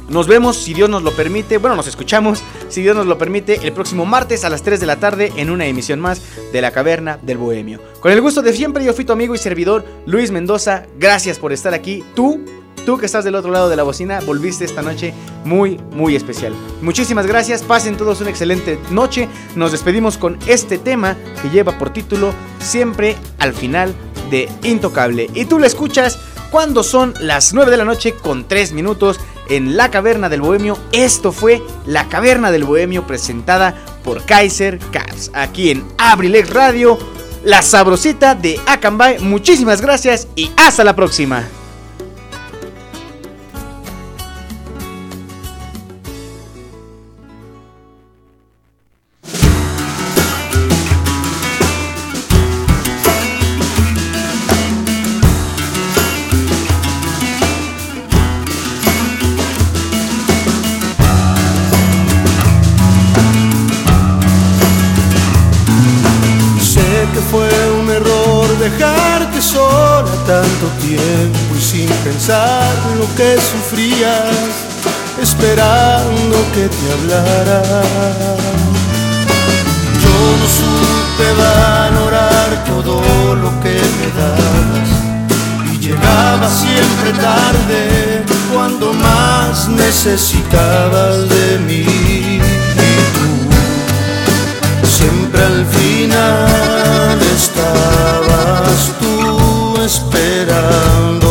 Nos vemos, si Dios nos lo permite, bueno, nos escuchamos, si Dios nos lo permite, el próximo martes a las 3 de la tarde en una emisión más de La Caverna del Bohemio. Con el gusto de siempre, yo fui tu amigo y servidor Luis Mendoza. Gracias por estar aquí. Tú, tú que estás del otro lado de la bocina, volviste esta noche muy, muy especial. Muchísimas gracias, pasen todos una excelente noche. Nos despedimos con este tema que lleva por título Siempre al final de Intocable. Y tú lo escuchas cuando son las 9 de la noche con 3 minutos en la Caverna del Bohemio. Esto fue la Caverna del Bohemio presentada por Kaiser Cats aquí en Abrilex Radio, la sabrosita de Acambay. Muchísimas gracias y hasta la próxima. Pensar lo que sufrías, esperando que te hablara. supe valorar todo lo que me dabas y llegaba siempre tarde cuando más necesitabas de mí. Y tú siempre al final estabas tú esperándome.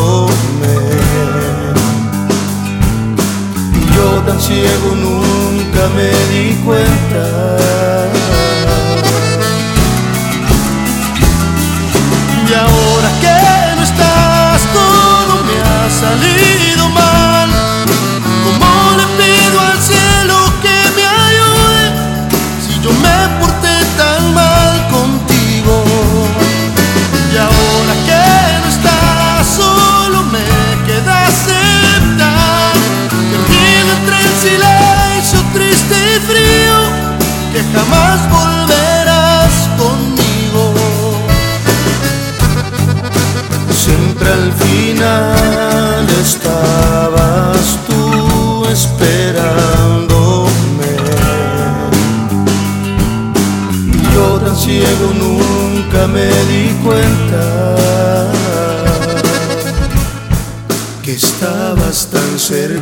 Ciego nunca me di cuenta. Volverás conmigo. Siempre al final estabas tú esperándome. Yo tan ciego nunca me di cuenta que estabas tan cerca.